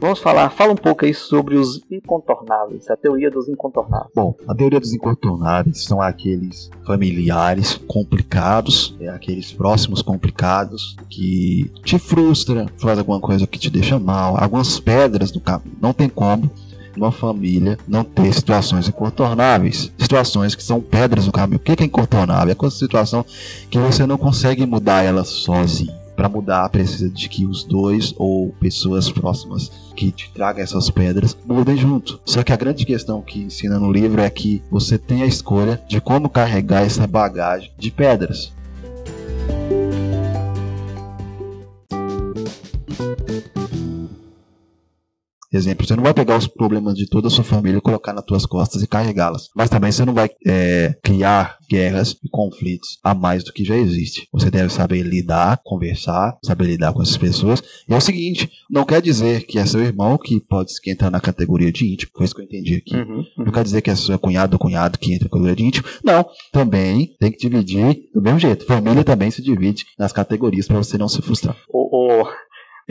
Vamos falar, fala um pouco aí sobre os incontornáveis, a teoria dos incontornáveis. Bom, a teoria dos incontornáveis são aqueles familiares complicados, é aqueles próximos complicados que te frustra, faz alguma coisa que te deixa mal, algumas pedras no caminho. Não tem como uma família não ter situações incontornáveis, situações que são pedras no caminho. O que é incontornável? É aquela situação que você não consegue mudar ela sozinho. Para mudar, precisa de que os dois ou pessoas próximas que te tragam essas pedras mudem junto. Só que a grande questão que ensina no livro é que você tem a escolha de como carregar essa bagagem de pedras. Exemplo, você não vai pegar os problemas de toda a sua família, colocar nas suas costas e carregá-las. Mas também você não vai é, criar guerras e conflitos a mais do que já existe. Você deve saber lidar, conversar, saber lidar com essas pessoas. E é o seguinte, não quer dizer que é seu irmão que pode entrar na categoria de íntimo, foi isso que eu entendi aqui. Uhum, uhum. Não quer dizer que é seu cunhado ou cunhado que entra na categoria de íntimo. Não, também tem que dividir do mesmo jeito. Família também se divide nas categorias para você não se frustrar. O, o,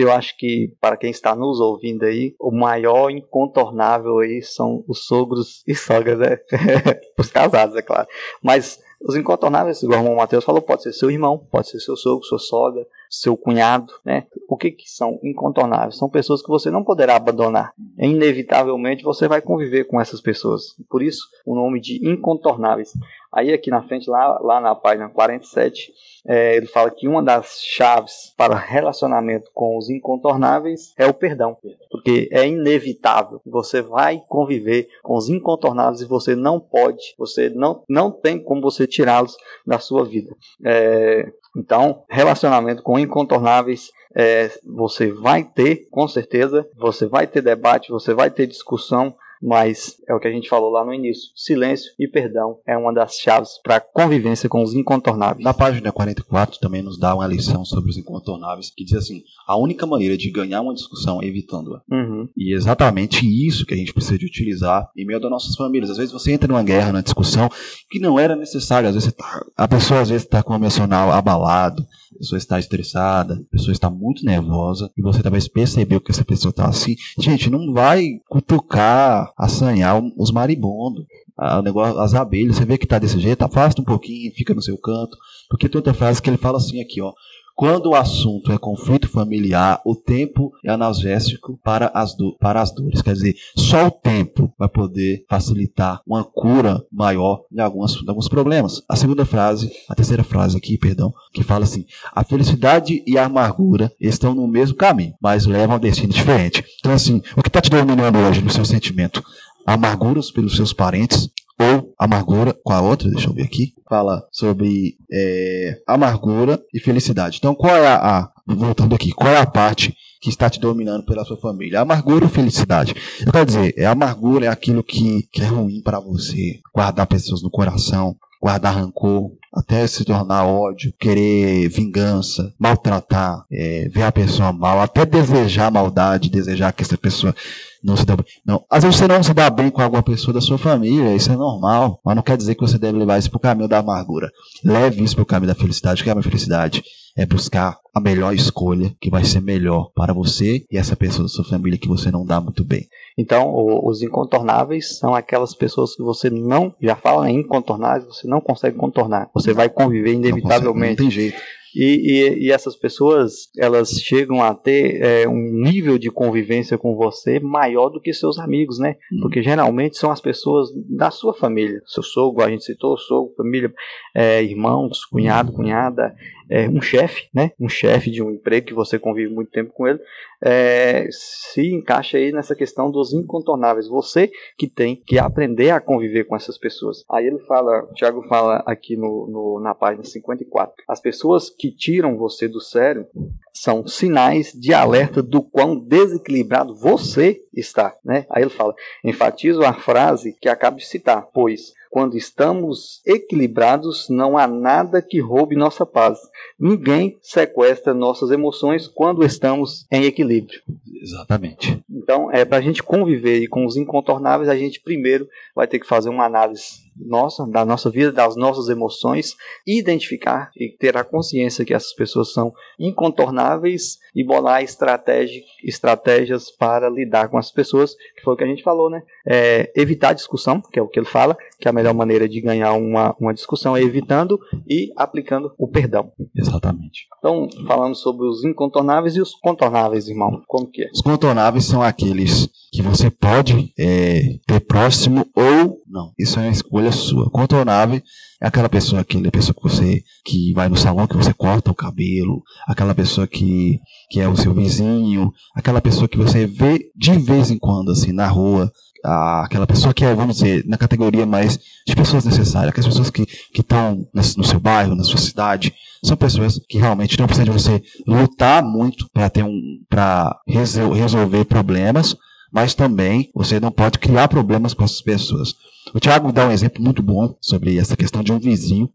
eu acho que para quem está nos ouvindo aí, o maior incontornável aí são os sogros e sogras, né? Os casados, é claro. Mas os incontornáveis, igual o irmão Matheus falou, pode ser seu irmão, pode ser seu sogro, sua sogra, seu cunhado, né? O que, que são incontornáveis? São pessoas que você não poderá abandonar. Inevitavelmente você vai conviver com essas pessoas. Por isso, o nome de incontornáveis. Aí aqui na frente, lá, lá na página 47, é, ele fala que uma das chaves para relacionamento com os incontornáveis é o perdão, porque é inevitável. Você vai conviver com os incontornáveis e você não pode, você não, não tem como você tirá-los da sua vida. É, então, relacionamento com incontornáveis é, você vai ter, com certeza, você vai ter debate, você vai ter discussão, mas é o que a gente falou lá no início: silêncio e perdão é uma das chaves para a convivência com os incontornáveis. Na página 44 também nos dá uma lição sobre os incontornáveis que diz assim: a única maneira de ganhar uma discussão é evitando-a. Uhum. E é exatamente isso que a gente precisa de utilizar em meio das nossas famílias. Às vezes você entra numa guerra, numa discussão que não era necessário. Às vezes tá, a pessoa às vezes está com o emocional abalado a pessoa está estressada, a pessoa está muito nervosa, e você talvez percebeu que essa pessoa está assim. Gente, não vai cutucar, assanhar os maribondos. O negócio, as abelhas, você vê que está desse jeito, afasta um pouquinho, fica no seu canto. Porque tem outra frase que ele fala assim aqui, ó. Quando o assunto é conflito familiar, o tempo é analgésico para as, do, para as dores. Quer dizer, só o tempo vai poder facilitar uma cura maior de, algumas, de alguns problemas. A segunda frase, a terceira frase aqui, perdão, que fala assim: a felicidade e a amargura estão no mesmo caminho, mas levam a destino diferente. Então, assim, o que está te dominando hoje no seu sentimento? Amarguras pelos seus parentes, ou amargura com a outra, deixa eu ver aqui, fala sobre é, amargura e felicidade. Então, qual é a, a, voltando aqui, qual é a parte que está te dominando pela sua família? Amargura ou felicidade? Eu quero dizer, é amargura é aquilo que, que é ruim para você, guardar pessoas no coração, guardar rancor, até se tornar ódio, querer vingança, maltratar, é, ver a pessoa mal, até desejar maldade, desejar que essa pessoa não se dá bem. Não. Às vezes você não se dá bem com alguma pessoa da sua família, isso é normal, mas não quer dizer que você deve levar isso para o caminho da amargura. Leve isso para o caminho da felicidade, que é a felicidade é buscar a melhor escolha que vai ser melhor para você e essa pessoa da sua família que você não dá muito bem. Então, os incontornáveis são aquelas pessoas que você não, já fala em incontornáveis, você não consegue contornar. Você vai conviver inevitavelmente. Não, consegue, não tem jeito. E, e, e, essas pessoas elas chegam a ter é, um nível de convivência com você maior do que seus amigos, né? Hum. Porque geralmente são as pessoas da sua família, seu sogro, a gente citou, sogro, família, é, irmãos, cunhado, cunhada, é, um chefe, né? Um chefe de um emprego que você convive muito tempo com ele, é, se encaixa aí nessa questão dos incontornáveis. Você que tem que aprender a conviver com essas pessoas. Aí ele fala, o Tiago fala aqui no, no, na página 54, as pessoas que tiram você do sério são sinais de alerta do quão desequilibrado você está, né? Aí ele fala, enfatizo a frase que acabo de citar, pois quando estamos equilibrados, não há nada que roube nossa paz. Ninguém sequestra nossas emoções quando estamos em equilíbrio. Exatamente. Então, é para a gente conviver com os incontornáveis, a gente primeiro vai ter que fazer uma análise nossa, da nossa vida, das nossas emoções, identificar e ter a consciência que essas pessoas são incontornáveis e bolar estratégia, estratégias para lidar com as pessoas, que foi o que a gente falou, né? É, evitar discussão, que é o que ele fala, que é a melhor maneira de ganhar uma, uma discussão é evitando e aplicando o perdão. Exatamente. Então, falamos sobre os incontornáveis e os contornáveis, irmão. Como que é? Os contornáveis são aqueles que você pode é, ter próximo ou não. Isso é uma escolha sua. Contornável é aquela pessoa, aquela pessoa que você que vai no salão que você corta o cabelo, aquela pessoa que, que é o seu vizinho, aquela pessoa que você vê de vez em quando assim na rua, aquela pessoa que é, vamos dizer, na categoria mais de pessoas necessárias, aquelas pessoas que estão no seu bairro, na sua cidade, são pessoas que realmente não precisam de você lutar muito para ter um para resolver problemas, mas também você não pode criar problemas com essas pessoas. O Tiago dá um exemplo muito bom sobre essa questão de um vizinho.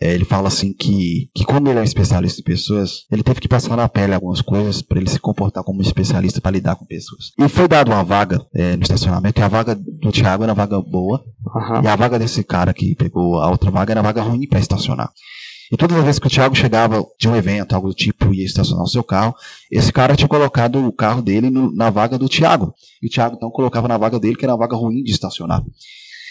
É, ele fala assim que, que como ele é um especialista em pessoas, ele teve que passar na pele algumas coisas para ele se comportar como um especialista para lidar com pessoas. E foi dado uma vaga é, no estacionamento, e a vaga do Tiago era uma vaga boa, uhum. e a vaga desse cara que pegou a outra vaga era uma vaga ruim para estacionar. E todas as vezes que o Thiago chegava de um evento, algo do tipo, ia estacionar o seu carro, esse cara tinha colocado o carro dele no, na vaga do Thiago. E o Thiago então colocava na vaga dele, que era uma vaga ruim de estacionar.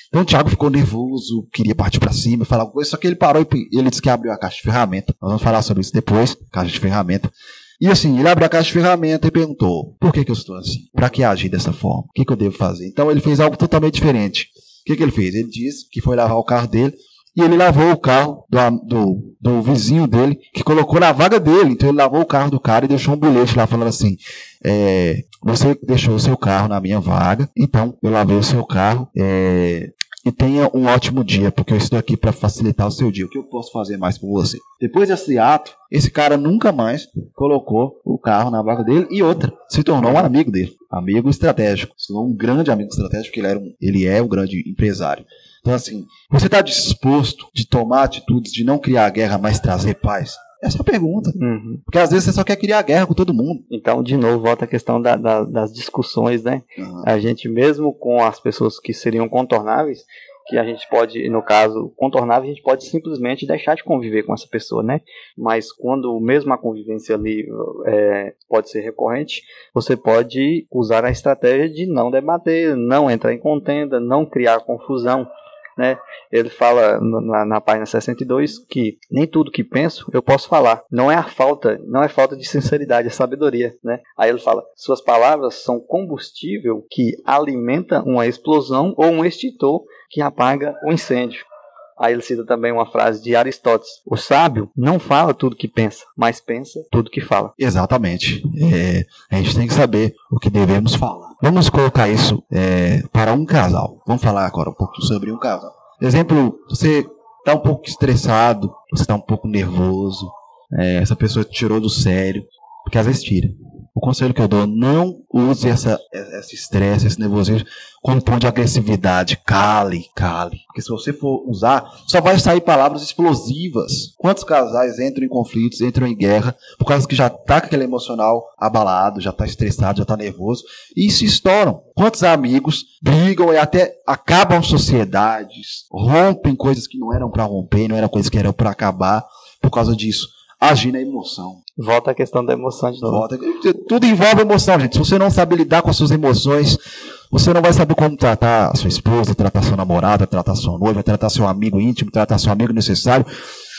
Então o Thiago ficou nervoso, queria partir para cima, falar alguma coisa, só que ele parou e ele disse que abriu a caixa de ferramenta. Nós vamos falar sobre isso depois, caixa de ferramenta. E assim, ele abriu a caixa de ferramenta e perguntou: por que, que eu estou assim? Para que agir dessa forma? O que, que eu devo fazer? Então ele fez algo totalmente diferente. O que, que ele fez? Ele disse que foi lavar o carro dele e ele lavou o carro do, do, do, vizinho dele, que colocou na vaga dele. Então ele lavou o carro do cara e deixou um bilhete lá falando assim: é, Você deixou o seu carro na minha vaga, então eu lavei o seu carro. É, e tenha um ótimo dia, porque eu estou aqui para facilitar o seu dia. O que eu posso fazer mais por você? Depois desse ato, esse cara nunca mais colocou o carro na vaga dele e outra, se tornou um amigo dele, amigo estratégico, se tornou um grande amigo estratégico, porque ele, era um, ele é um grande empresário. Então, assim, você está disposto de tomar atitudes de não criar guerra, mas trazer paz? Essa é a pergunta. Uhum. Porque às vezes você só quer criar guerra com todo mundo. Então, de novo, volta a questão da, da, das discussões, né? Uhum. A gente, mesmo com as pessoas que seriam contornáveis, que a gente pode, no caso, contornável, a gente pode simplesmente deixar de conviver com essa pessoa, né? Mas quando mesmo a convivência ali é, pode ser recorrente, você pode usar a estratégia de não debater, não entrar em contenda, não criar confusão né? Ele fala na, na página 62 que nem tudo que penso eu posso falar. Não é a falta, não é falta de sinceridade, é sabedoria, né? Aí ele fala: suas palavras são combustível que alimenta uma explosão ou um extintor que apaga o incêndio. Aí ele cita também uma frase de Aristóteles: O sábio não fala tudo que pensa, mas pensa tudo que fala. Exatamente. É, a gente tem que saber o que devemos falar. Vamos colocar isso é, para um casal. Vamos falar agora um pouco sobre um casal. Exemplo, você está um pouco estressado, você está um pouco nervoso, é, essa pessoa te tirou do sério, porque às vezes tira. O conselho que eu dou, não use essa, esse estresse, esse nervosismo como tom de agressividade. Cale, cale. Porque se você for usar, só vai sair palavras explosivas. Quantos casais entram em conflitos, entram em guerra, por causa que já tá com aquele emocional abalado, já tá estressado, já tá nervoso, e se estouram. Quantos amigos brigam e até acabam sociedades, rompem coisas que não eram para romper, não eram coisas que eram para acabar por causa disso agir na emoção. Volta a questão da emoção de novo. Volta. Tudo envolve emoção, gente. Se você não sabe lidar com as suas emoções, você não vai saber como tratar a sua esposa, tratar sua namorada, tratar sua noiva, tratar seu amigo íntimo, tratar seu amigo necessário,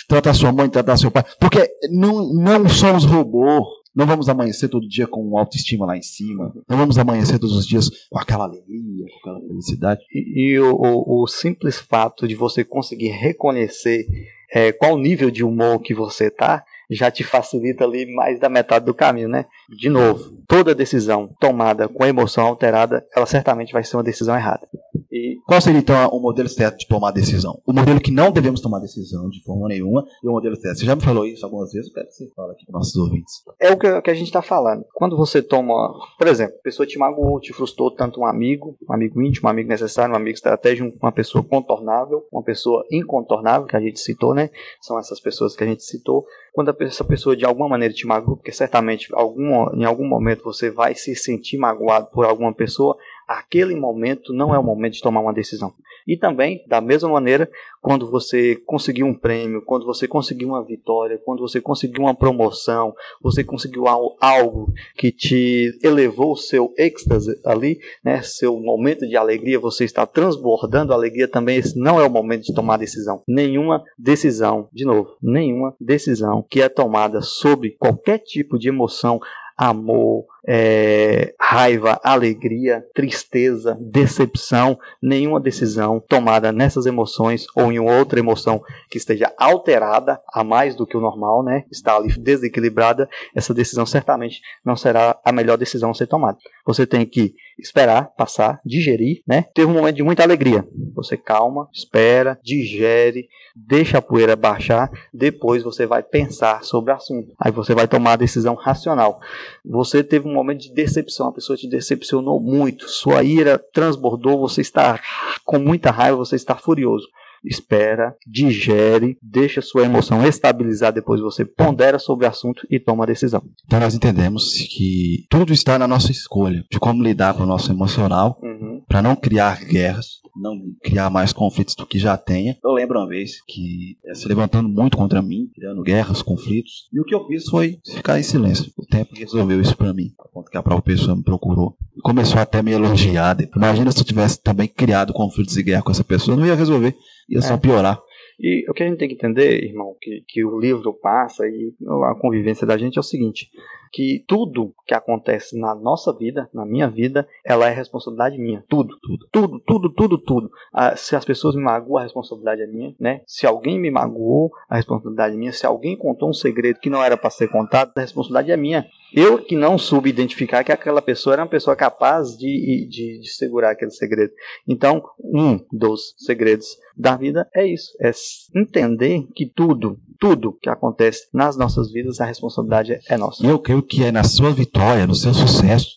tratar sua mãe, tratar seu pai. Porque não, não somos robôs. Não vamos amanhecer todo dia com autoestima lá em cima. Não vamos amanhecer todos os dias com aquela alegria, com aquela felicidade. E, e o, o, o simples fato de você conseguir reconhecer é, qual nível de humor que você tá, já te facilita ali mais da metade do caminho, né? De novo, toda decisão tomada com emoção alterada, ela certamente vai ser uma decisão errada. E qual seria então o modelo certo de tomar decisão? O modelo que não devemos tomar decisão de forma nenhuma e o modelo certo. Você já me falou isso algumas vezes, eu quero que você fale aqui para nossos ouvintes. É o que, que a gente está falando. Quando você toma, por exemplo, a pessoa te magoou, te frustrou tanto um amigo, um amigo íntimo, um amigo necessário, um amigo estratégico, uma pessoa contornável, uma pessoa incontornável, que a gente citou, né? São essas pessoas que a gente citou quando essa pessoa de alguma maneira te magoou, porque certamente algum, em algum momento você vai se sentir magoado por alguma pessoa, aquele momento não é o momento de tomar uma decisão. E também, da mesma maneira, quando você conseguiu um prêmio, quando você conseguiu uma vitória, quando você conseguiu uma promoção, você conseguiu algo que te elevou o seu êxtase ali, né, seu momento de alegria, você está transbordando alegria também, esse não é o momento de tomar decisão. Nenhuma decisão, de novo, nenhuma decisão que é tomada sobre qualquer tipo de emoção amor, é, raiva, alegria, tristeza, decepção, nenhuma decisão tomada nessas emoções ou em outra emoção que esteja alterada a mais do que o normal, né? Está ali desequilibrada, essa decisão certamente não será a melhor decisão a ser tomada. Você tem que esperar, passar, digerir, né? Teve um momento de muita alegria. Você calma, espera, digere, deixa a poeira baixar, depois você vai pensar sobre o assunto. Aí você vai tomar a decisão racional. Você teve um momento de decepção, a pessoa te decepcionou muito, sua ira transbordou, você está com muita raiva, você está furioso espera, digere, deixa sua emoção estabilizar, depois você pondera sobre o assunto e toma a decisão. Então nós entendemos que tudo está na nossa escolha de como lidar com o nosso emocional uhum. para não criar guerras, não criar mais conflitos do que já tenha. Eu lembro uma vez que é, se levantando muito contra mim, criando guerras, conflitos, e o que eu fiz foi ficar em silêncio. O tempo resolveu isso para mim, a ponto que a própria pessoa me procurou. Começou até a me elogiar. Imagina se eu tivesse também criado conflitos e guerra com essa pessoa, não ia resolver, ia só é. piorar. E o que a gente tem que entender, irmão, que, que o livro passa e a convivência da gente é o seguinte: que tudo que acontece na nossa vida, na minha vida, ela é responsabilidade minha. Tudo, tudo, tudo, tudo, tudo, tudo. Ah, se as pessoas me magoam, a responsabilidade é minha, né? Se alguém me magoou, a responsabilidade é minha. Se alguém contou um segredo que não era para ser contado, a responsabilidade é minha. Eu que não soube identificar que aquela pessoa era uma pessoa capaz de, de, de segurar aquele segredo. Então, um dos segredos da vida é isso: é entender que tudo, tudo que acontece nas nossas vidas, a responsabilidade é nossa. Eu creio que é na sua vitória, no seu sucesso,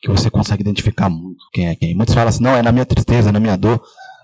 que você consegue identificar muito quem é quem. Muitos falam assim: não, é na minha tristeza, é na minha dor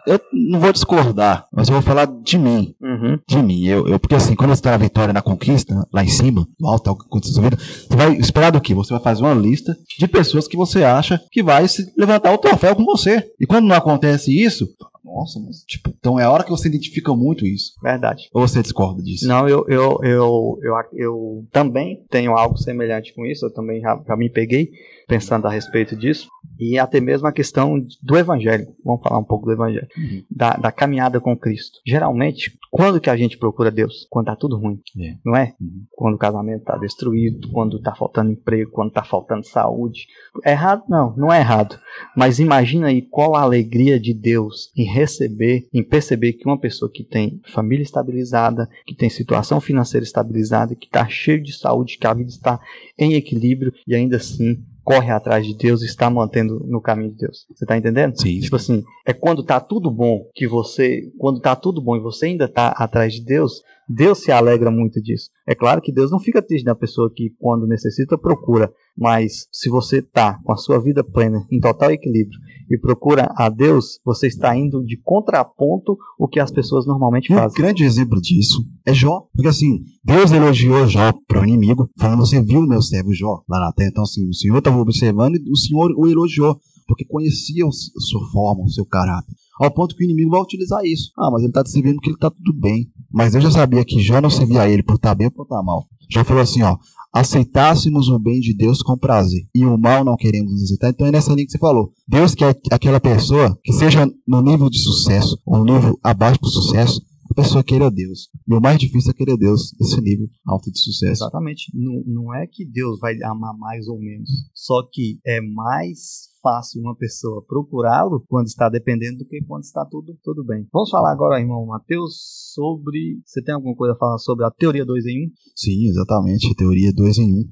eu não vou discordar, mas eu vou falar de mim. Uhum. De mim. Eu, eu, porque assim, quando você está na vitória, na conquista, lá em cima, no alto, algo que aconteceu na vida, você vai esperar do quê? Você vai fazer uma lista de pessoas que você acha que vai se levantar o troféu com você. E quando não acontece isso, nossa, mas tipo, então é a hora que você identifica muito isso. Verdade. Ou você discorda disso? Não, eu, eu, eu, eu, eu também tenho algo semelhante com isso, eu também já, já me peguei pensando a respeito disso, e até mesmo a questão do Evangelho. Vamos falar um pouco do Evangelho, uhum. da, da, caminhada com Cristo. Geralmente, quando que a gente procura Deus? Quando tá tudo ruim, é. não é? Uhum. Quando o casamento tá destruído, quando tá faltando emprego, quando tá faltando saúde. Errado? Não, não é errado. Mas imagina aí qual a alegria de Deus em receber, em perceber que uma pessoa que tem família estabilizada, que tem situação financeira estabilizada, que está cheio de saúde, que a vida está em equilíbrio e ainda assim corre atrás de Deus e está mantendo no caminho de Deus. Você está entendendo? Sim. Tipo assim, é quando tá tudo bom que você, quando tá tudo bom e você ainda tá atrás de Deus, Deus se alegra muito disso. É claro que Deus não fica triste na pessoa que, quando necessita, procura. Mas se você está com a sua vida plena, em total equilíbrio, e procura a Deus, você está indo de contraponto o que as pessoas normalmente fazem. Um grande exemplo disso é Jó. Porque assim, Deus elogiou Jó para o inimigo, falando: Você viu meu servo Jó lá na terra. Então, assim, o Senhor estava observando e o Senhor o elogiou, porque conhecia a sua forma, o seu caráter ao ponto que o inimigo vai utilizar isso. Ah, mas ele está servindo que ele está tudo bem. Mas eu já sabia que Jó não servia a ele por estar tá bem ou por estar tá mal. Já falou assim, ó, aceitássemos o bem de Deus com prazer e o mal não queremos aceitar. Então é nessa linha que você falou. Deus quer aquela pessoa que seja no nível de sucesso ou no nível abaixo do sucesso, a pessoa queira Deus. E o mais difícil é querer Deus nesse nível alto de sucesso. Exatamente. Não, não é que Deus vai amar mais ou menos. Só que é mais fácil uma pessoa procurá-lo quando está dependendo do que quando está tudo, tudo bem. Vamos falar agora, irmão Mateus, sobre. Você tem alguma coisa a falar sobre a teoria 2 em 1? Um? Sim, exatamente. Teoria 2 em 1. Um.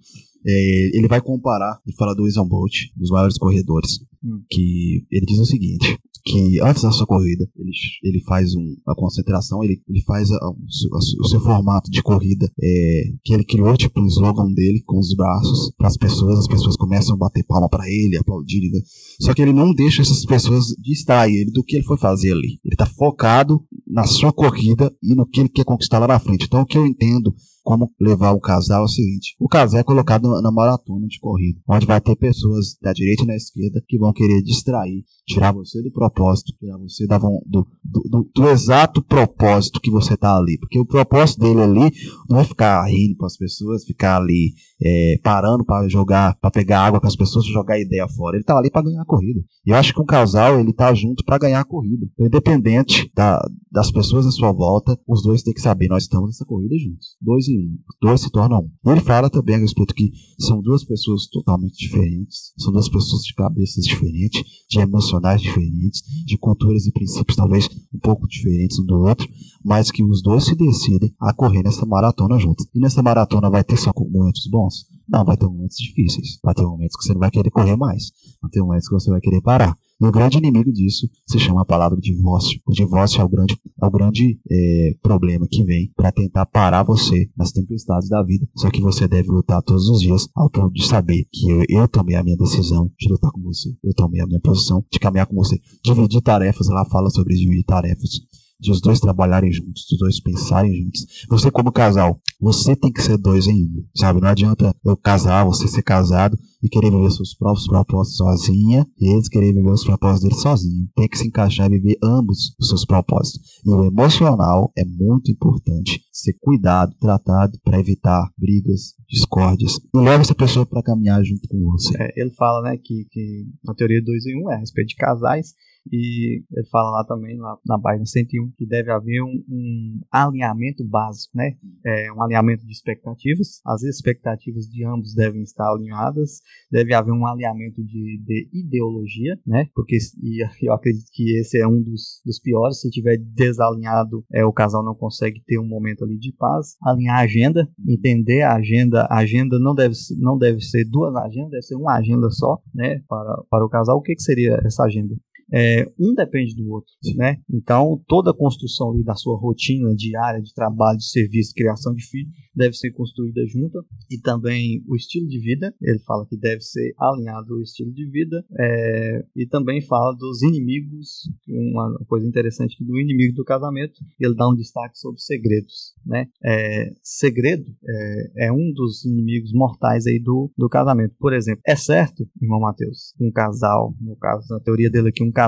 É, ele vai comparar e falar do Usain Bolt, dos maiores corredores, hum. que ele diz o seguinte: que antes da sua corrida ele, ele faz um, uma concentração, ele, ele faz a, a, o seu formato de corrida é, que ele criou, tipo um slogan dele com os braços para as pessoas, as pessoas começam a bater palma para ele, aplaudir. Né? Só que ele não deixa essas pessoas distrair ele do que ele foi fazer ali. Ele está focado na sua corrida e no que ele quer conquistar lá na frente. Então o que eu entendo como levar o casal é o seguinte: o casal é colocado na maratona de corrida, onde vai ter pessoas da direita e da esquerda que vão querer distrair, tirar você do propósito, tirar você da, do, do, do, do exato propósito que você tá ali. Porque o propósito dele ali não é ficar rindo para as pessoas, ficar ali é, parando para jogar, para pegar água com as pessoas, jogar ideia fora. Ele tá ali para ganhar a corrida. E eu acho que um casal ele tá junto para ganhar a corrida. Então, independente da, das pessoas à sua volta, os dois têm que saber, nós estamos nessa corrida juntos. Dois e um. Dois se tornam um. Ele fala também a respeito que são duas pessoas totalmente diferentes, são duas pessoas de cabeças diferentes, de emocionais diferentes, de culturas e princípios talvez um pouco diferentes um do outro, mas que os dois se decidem a correr nessa maratona juntos. E nessa maratona vai ter só momentos bons? Não, vai ter momentos difíceis. Vai ter momentos que você não vai querer correr mais. Vai ter momentos que você vai querer parar. E o grande inimigo disso se chama a palavra divórcio. O divórcio é o grande, é o grande é, problema que vem para tentar parar você nas tempestades da vida. Só que você deve lutar todos os dias ao ponto de saber que eu, eu tomei a minha decisão de lutar com você. Eu tomei a minha posição de caminhar com você. Dividir tarefas, ela fala sobre dividir tarefas de os dois trabalharem juntos, os dois pensarem juntos. Você como casal, você tem que ser dois em um, sabe? Não adianta eu casar, você ser casado e querer viver seus próprios propósitos sozinha e eles querem viver os propósitos deles sozinho. Tem que se encaixar e viver ambos os seus propósitos. E o emocional é muito importante ser cuidado, tratado para evitar brigas, discórdias e leva essa pessoa para caminhar junto com você. É, ele fala, né, que, que a teoria 2 em 1 um é a respeito de casais e ele fala lá também, lá na página 101, que deve haver um, um alinhamento básico, né? É, um alinhamento de expectativas. As expectativas de ambos devem estar alinhadas. Deve haver um alinhamento de, de ideologia, né? Porque e eu acredito que esse é um dos, dos piores. Se tiver desalinhado, é, o casal não consegue ter um momento ali de paz. Alinhar a agenda, entender a agenda. A agenda não deve, não deve ser duas agendas, deve ser uma agenda só, né? Para, para o casal. O que, que seria essa agenda? É, um depende do outro, né? Então, toda a construção da sua rotina diária de trabalho, de serviço, criação de filho, deve ser construída junta e também o estilo de vida, ele fala que deve ser alinhado o estilo de vida é, e também fala dos inimigos, uma coisa interessante que do inimigo do casamento, ele dá um destaque sobre segredos, né? É, segredo é, é, um dos inimigos mortais aí do, do casamento. Por exemplo, é certo, irmão Mateus, um casal, no caso, na teoria dele aqui, um casal,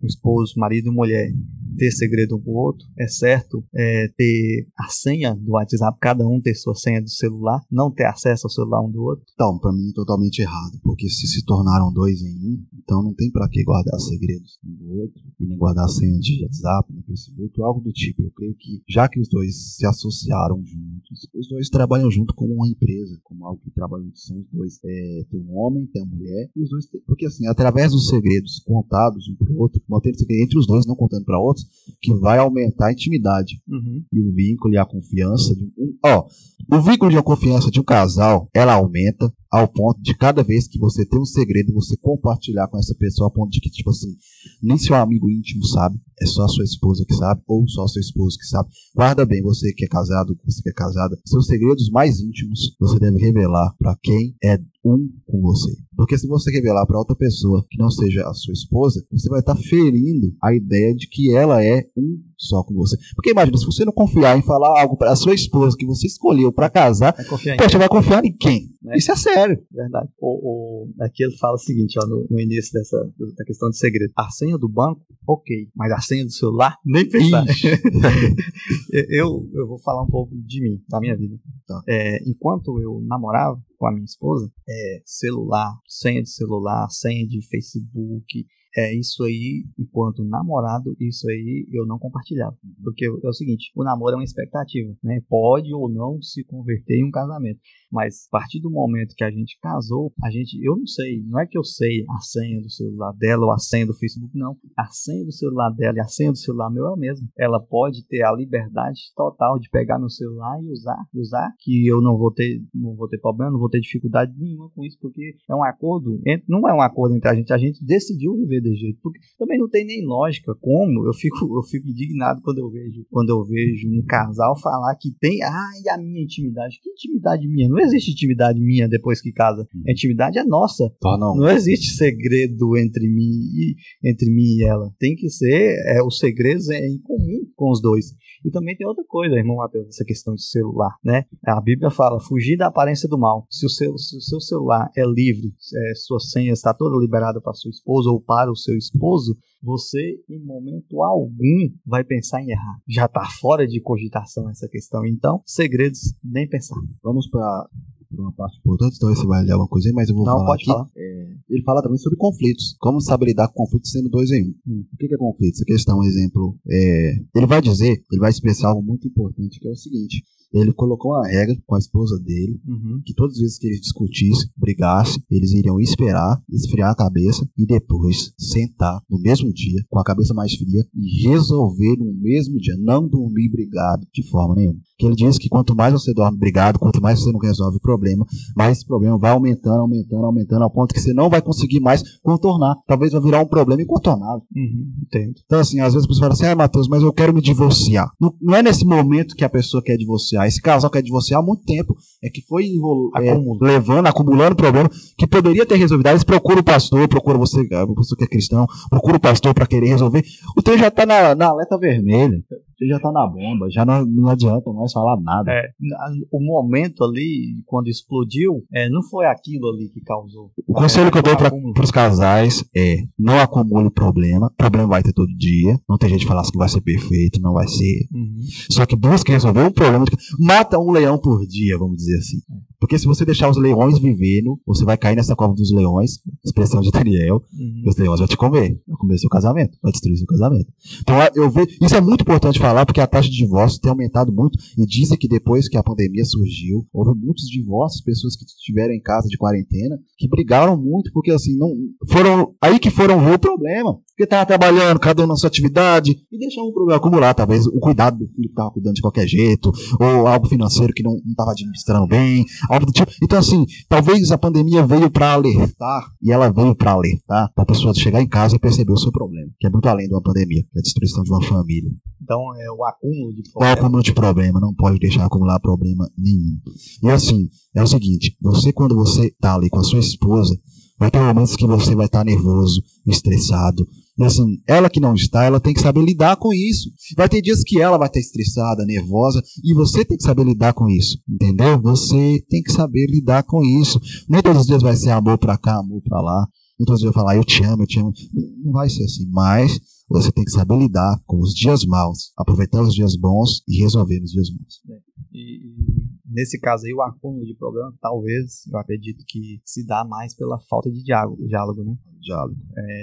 um esposo, marido e mulher, ter segredo um com o outro, é certo é, ter a senha do WhatsApp, cada um ter sua senha do celular, não ter acesso ao celular um do outro? Então, para mim, totalmente errado, porque se se tornaram dois em um, então não tem para que guardar segredos um do outro, e nem guardar senha de WhatsApp, nem Facebook, algo do tipo. Eu creio que, já que os dois se associaram juntos, os dois trabalham junto como uma empresa, como algo que trabalham são os dois. É, tem um homem, tem a mulher, e os dois têm, porque assim, através dos segredos contados um para o outro, mantendo segredo entre os dois, não contando para outros, que vai aumentar a intimidade uhum. e o vínculo e a confiança de um, ó, o vínculo de confiança de um casal, ela aumenta ao ponto de cada vez que você tem um segredo, você compartilhar com essa pessoa, ao ponto de que, tipo assim, nem seu amigo íntimo sabe, é só a sua esposa que sabe, ou só seu esposo que sabe. Guarda bem, você que é casado, você que é casada, seus segredos mais íntimos você deve revelar para quem é um com você. Porque se você revelar para outra pessoa que não seja a sua esposa, você vai estar tá ferindo a ideia de que ela é um só com você. Porque imagina, se você não confiar em falar algo para a sua esposa que você escolheu para casar, vai poxa, vai confiar em quem? Né? Isso é sério. Verdade. O, o, aqui ele fala o seguinte, ó, no, no início dessa da questão de segredo. A senha do banco, ok, mas a senha do celular, nem pensar. eu, eu vou falar um pouco de mim, da minha vida. Tá. É, enquanto eu namorava com a minha esposa, é, celular, senha de celular, senha de Facebook, é isso aí, enquanto namorado, isso aí eu não compartilhava. Porque é o seguinte, o namoro é uma expectativa, né? Pode ou não se converter em um casamento. Mas a partir do momento que a gente casou, a gente, eu não sei, não é que eu sei a senha do celular dela ou a senha do Facebook, não. A senha do celular dela e a senha do celular meu é a mesma. Ela pode ter a liberdade total de pegar meu celular e usar, usar, que eu não vou ter, não vou ter problema, não vou ter dificuldade nenhuma com isso, porque é um acordo, não é um acordo entre a gente, a gente decidiu viver desse jeito, porque também não tem nem lógica como eu fico, eu fico indignado quando eu vejo, quando eu vejo um casal falar que tem, ah, e a minha intimidade, que intimidade minha? Não existe intimidade minha depois que casa. A intimidade é nossa. Tá, não. não existe segredo entre mim e entre mim e ela. Tem que ser, é, os segredos é em comum com os dois. E também tem outra coisa, irmão Mateus, essa questão de celular, né? A Bíblia fala, fugir da aparência do mal. Se o seu, se o seu celular é livre, é, sua senha está toda liberada para sua esposa ou para o seu esposo, você em momento algum vai pensar em errar. Já está fora de cogitação essa questão. Então, segredos, nem pensar. Vamos para uma parte importante, então você vai ler uma coisa aí, mas eu vou Não, falar pode aqui. falar. É, ele fala também sobre conflitos. Como saber lidar com conflitos sendo dois em um. Hum. O que que é conflito? Essa questão, um exemplo. É, ele vai dizer, ele vai expressar algo muito importante, que é o seguinte. Ele colocou uma regra com a esposa dele, Uhum. que todas as vezes que eles discutissem, brigassem, eles iriam esperar, esfriar a cabeça e depois sentar no mesmo dia, com a cabeça mais fria, e resolver no mesmo dia, não dormir brigado de forma nenhuma. Que ele diz que quanto mais você dorme brigado, quanto mais você não resolve o problema, mais esse problema vai aumentando, aumentando, aumentando, ao ponto que você não vai conseguir mais contornar. Talvez vai virar um problema incontornável. Uhum. Entendo. Então, assim, às vezes a pessoa fala assim, ah, Matheus, mas eu quero me divorciar. Não, não é nesse momento que a pessoa quer divorciar. Esse casal quer divorciar há muito tempo. É que foi é, levando, acumulando problema que poderia ter resolvido. Aí eles procuram o pastor, procura você, a pessoa que é cristão, procura o pastor para querer resolver. O trem já tá na, na alerta vermelha. Você já tá na bomba, já não, não adianta mais falar nada. É, o momento ali, quando explodiu, é, não foi aquilo ali que causou. O conselho que eu dou para os casais é não acumule problema. Problema vai ter todo dia. Não tem gente que falar assim que vai ser perfeito, não vai ser. Uhum. Só que busque resolver um problema. de- Mata um leão por dia, vamos dizer assim. Porque se você deixar os leões vivendo, você vai cair nessa cova dos leões, expressão de Daniel, Uhum. e os leões vão te comer. Vai comer seu casamento, vai destruir seu casamento. Então eu vejo. Isso é muito importante falar, porque a taxa de divórcio tem aumentado muito. E dizem que depois que a pandemia surgiu, houve muitos divórcios, pessoas que estiveram em casa de quarentena, que brigaram muito, porque assim, não. Foram. Aí que foram o problema. Porque tava trabalhando, cada um na sua atividade, e deixaram o problema acumular. Talvez o cuidado do filho que tava cuidando de qualquer jeito, ou algo financeiro que não, não tava administrando bem, algo do tipo. Então, assim, talvez a pandemia veio para alertar, e ela veio para alertar, para a pessoa chegar em casa e perceber o seu problema, que é muito além de uma pandemia, que é a destruição de uma família. Então é o acúmulo de Qual é o problema. acúmulo de problema? Não pode deixar acumular problema nenhum. E assim, é o seguinte: você, quando você tá ali com a sua esposa, vai ter momentos que você vai estar nervoso, estressado. Assim, ela que não está, ela tem que saber lidar com isso. Vai ter dias que ela vai estar estressada, nervosa, e você tem que saber lidar com isso. Entendeu? Você tem que saber lidar com isso. Nem todos os dias vai ser amor pra cá, amor pra lá. Nem todos os dias vai falar, eu te amo, eu te amo. Não vai ser assim. Mas você tem que saber lidar com os dias maus, aproveitar os dias bons e resolver os dias maus. E, e nesse caso aí, o acúmulo de problema, talvez, eu acredito que se dá mais pela falta de diálogo, diálogo né? Diálogo.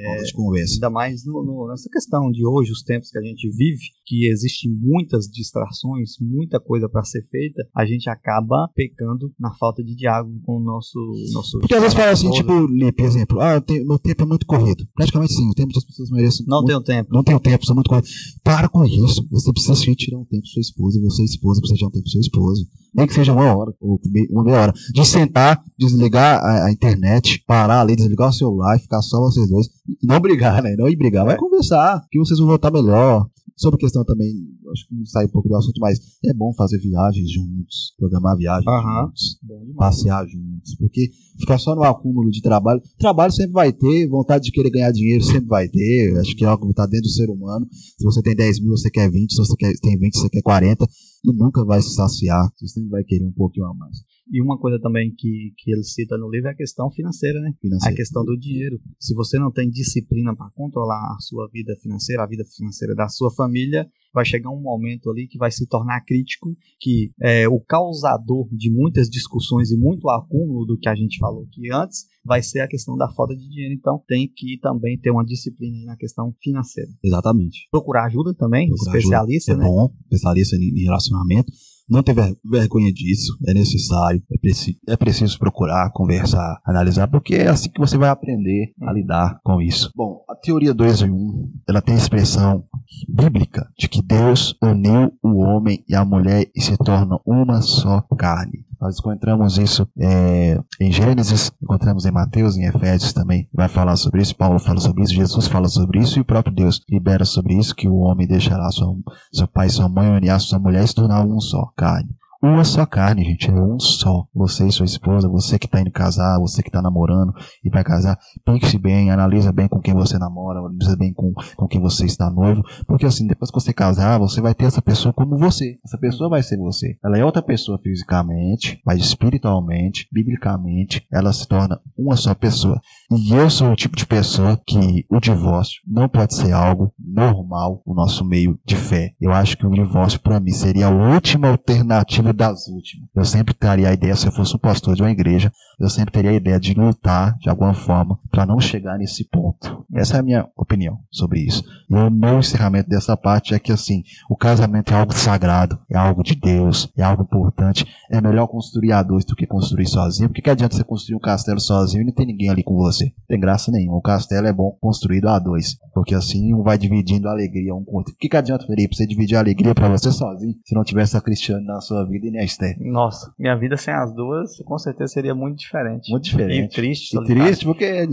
Falta de conversa. Ainda mais no- no- nessa questão de hoje, os tempos que a gente vive, que existem muitas distrações, muita coisa para ser feita, a gente acaba pecando na falta de diálogo com o nosso. nosso Porque às vezes fala assim, tipo, Lipe, exemplo, ah, tenho- meu tempo é muito corrido. Praticamente sim, o tempo das pessoas merecem. Não muito, tenho tempo. não tenho tempo, sou muito corrido. Para com isso. Você precisa sim tirar um tempo pra sua esposa, e você, esposa, precisa tirar um tempo pro seu esposo. Nem que seja uma hora, ou uma meia hora. De sentar, desligar a, a internet, parar ali, desligar o celular e ficar só vocês dois. Não brigar, né? Não ir brigar, vai É. conversar, que vocês vão voltar melhor. Sobre questão também, acho que sai um pouco do assunto, mas é bom fazer viagens juntos, programar viagens juntos Bom passear juntos, porque ficar só no acúmulo de trabalho, trabalho sempre vai ter, vontade de querer ganhar dinheiro sempre vai ter, acho que é algo que está dentro do ser humano. Se você tem 10 mil, você quer 20, se você quer, tem 20, você quer 40, e nunca vai se saciar, você sempre vai querer um pouquinho a mais. E uma coisa também que, que ele cita no livro é a questão financeira, né? A questão do dinheiro. Se você não tem disciplina para controlar a sua vida financeira, a vida financeira da sua família, vai chegar um momento ali que vai se tornar crítico, que é o causador de muitas discussões e muito acúmulo do que a gente falou aqui antes, vai ser a questão da falta de dinheiro. Então tem que também ter uma disciplina aí na questão financeira. Exatamente. Procurar ajuda também, Procurar especialista, ajuda né? É bom, especialista em relacionamento. Não ter ver- vergonha disso, é necessário, é, preci- é preciso procurar, conversar, analisar, porque é assim que você vai aprender a lidar com isso. Bom, a teoria 2 em 1, um, ela tem a expressão bíblica de que Deus uniu o homem e a mulher e se tornam uma só carne. Nós encontramos isso é, em Gênesis, encontramos em Mateus, em Efésios também, vai falar sobre isso, Paulo fala sobre isso, Jesus fala sobre isso e o próprio Deus libera sobre isso que o homem deixará sua, seu pai sua mãe unir sua mulher e se tornar um só carne. Uma só carne, gente. É um só. Você e sua esposa, você que está indo casar, você que está namorando e vai casar, pense bem, analisa bem com quem você namora, analisa bem com, com quem você está noivo. Porque assim, depois que você casar, você vai ter essa pessoa como você. Essa pessoa vai ser você. Ela é outra pessoa fisicamente, mas espiritualmente, biblicamente, ela se torna uma só pessoa. E eu sou o tipo de pessoa que o divórcio não pode ser algo normal no nosso meio de fé. Eu acho que o divórcio para mim seria a última alternativa das últimas. Eu sempre teria a ideia, se eu fosse um pastor de uma igreja, eu sempre teria a ideia de lutar de alguma forma para não chegar nesse ponto. Essa é a minha opinião sobre isso. E o meu encerramento dessa parte é que assim, o casamento é algo sagrado, é algo de Deus, é algo importante. É melhor construir a dois do que construir sozinho. Porque que adianta você construir um castelo sozinho e não tem ninguém ali com você? Não tem graça nenhuma. O castelo é bom construído a dois. Porque assim um vai dividindo a alegria um com o outro. O que, que adianta, Felipe, você dividir a alegria para você sozinho se não tivesse a Cristiane na sua vida e nem a Esther? Nossa, minha vida sem as duas com certeza seria muito diferente. Muito diferente. E triste. E triste porque.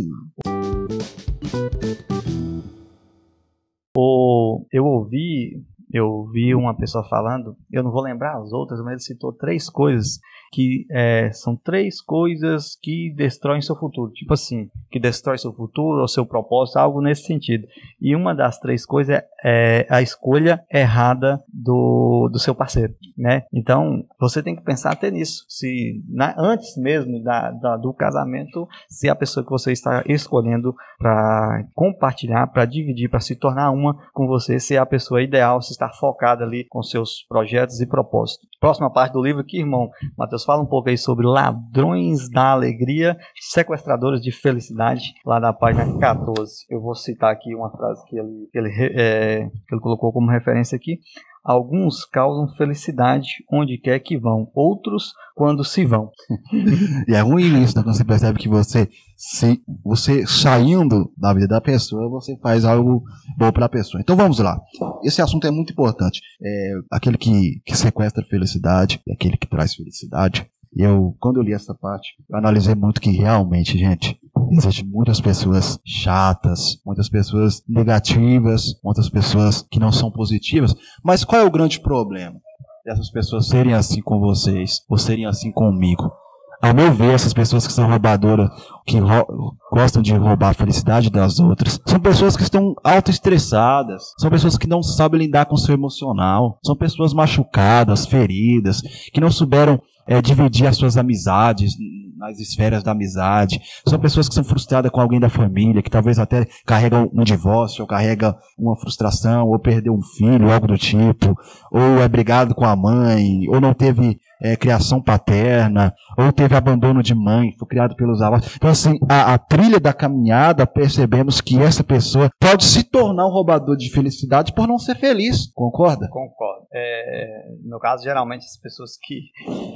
O, eu ouvi eu vi uma pessoa falando, eu não vou lembrar as outras, mas ele citou três coisas que é, são três coisas que destroem seu futuro. Tipo assim, que destrói seu futuro ou seu propósito, algo nesse sentido. E uma das três coisas é, é a escolha errada do, do seu parceiro, né? Então, você tem que pensar até nisso. Se na, antes mesmo da, da, do casamento, se a pessoa que você está escolhendo para compartilhar, para dividir, para se tornar uma com você, se é a pessoa ideal, se está focada ali com seus projetos e propósitos. Próxima parte do livro aqui, irmão, Mateus fala um pouco aí sobre ladrões da alegria, sequestradores de felicidade, lá na página 14. Eu vou citar aqui uma frase que ele, ele, é, que ele colocou como referência aqui. Alguns causam felicidade onde quer que vão, outros quando se vão. e é ruim isso, né? Quando você percebe que você, se, você saindo da vida da pessoa, você faz algo bom para a pessoa. Então vamos lá. Esse assunto é muito importante. É, aquele que, que sequestra felicidade e aquele que traz felicidade. Eu, quando eu li essa parte, analisei muito que realmente, gente, Existem muitas pessoas chatas, muitas pessoas negativas, muitas pessoas que não são positivas. Mas qual é o grande problema dessas pessoas serem assim com vocês ou serem assim comigo? Ao meu ver, essas pessoas que são roubadoras, que gostam de roubar a felicidade das outras, são pessoas que estão autoestressadas, são pessoas que não sabem lidar com o seu emocional, são pessoas machucadas, feridas, que não souberam é, dividir as suas amizades nas esferas da amizade. São pessoas que são frustradas com alguém da família, que talvez até carregam um divórcio, ou carrega uma frustração, ou perdeu um filho, algo do tipo, ou é brigado com a mãe, ou não teve é, criação paterna, ou teve abandono de mãe, foi criado pelos avós. Então, assim, a, a, trilha da caminhada, percebemos que essa pessoa pode se tornar um roubador de felicidade por não ser feliz. Concorda? Concordo. É, no caso, geralmente, as pessoas que,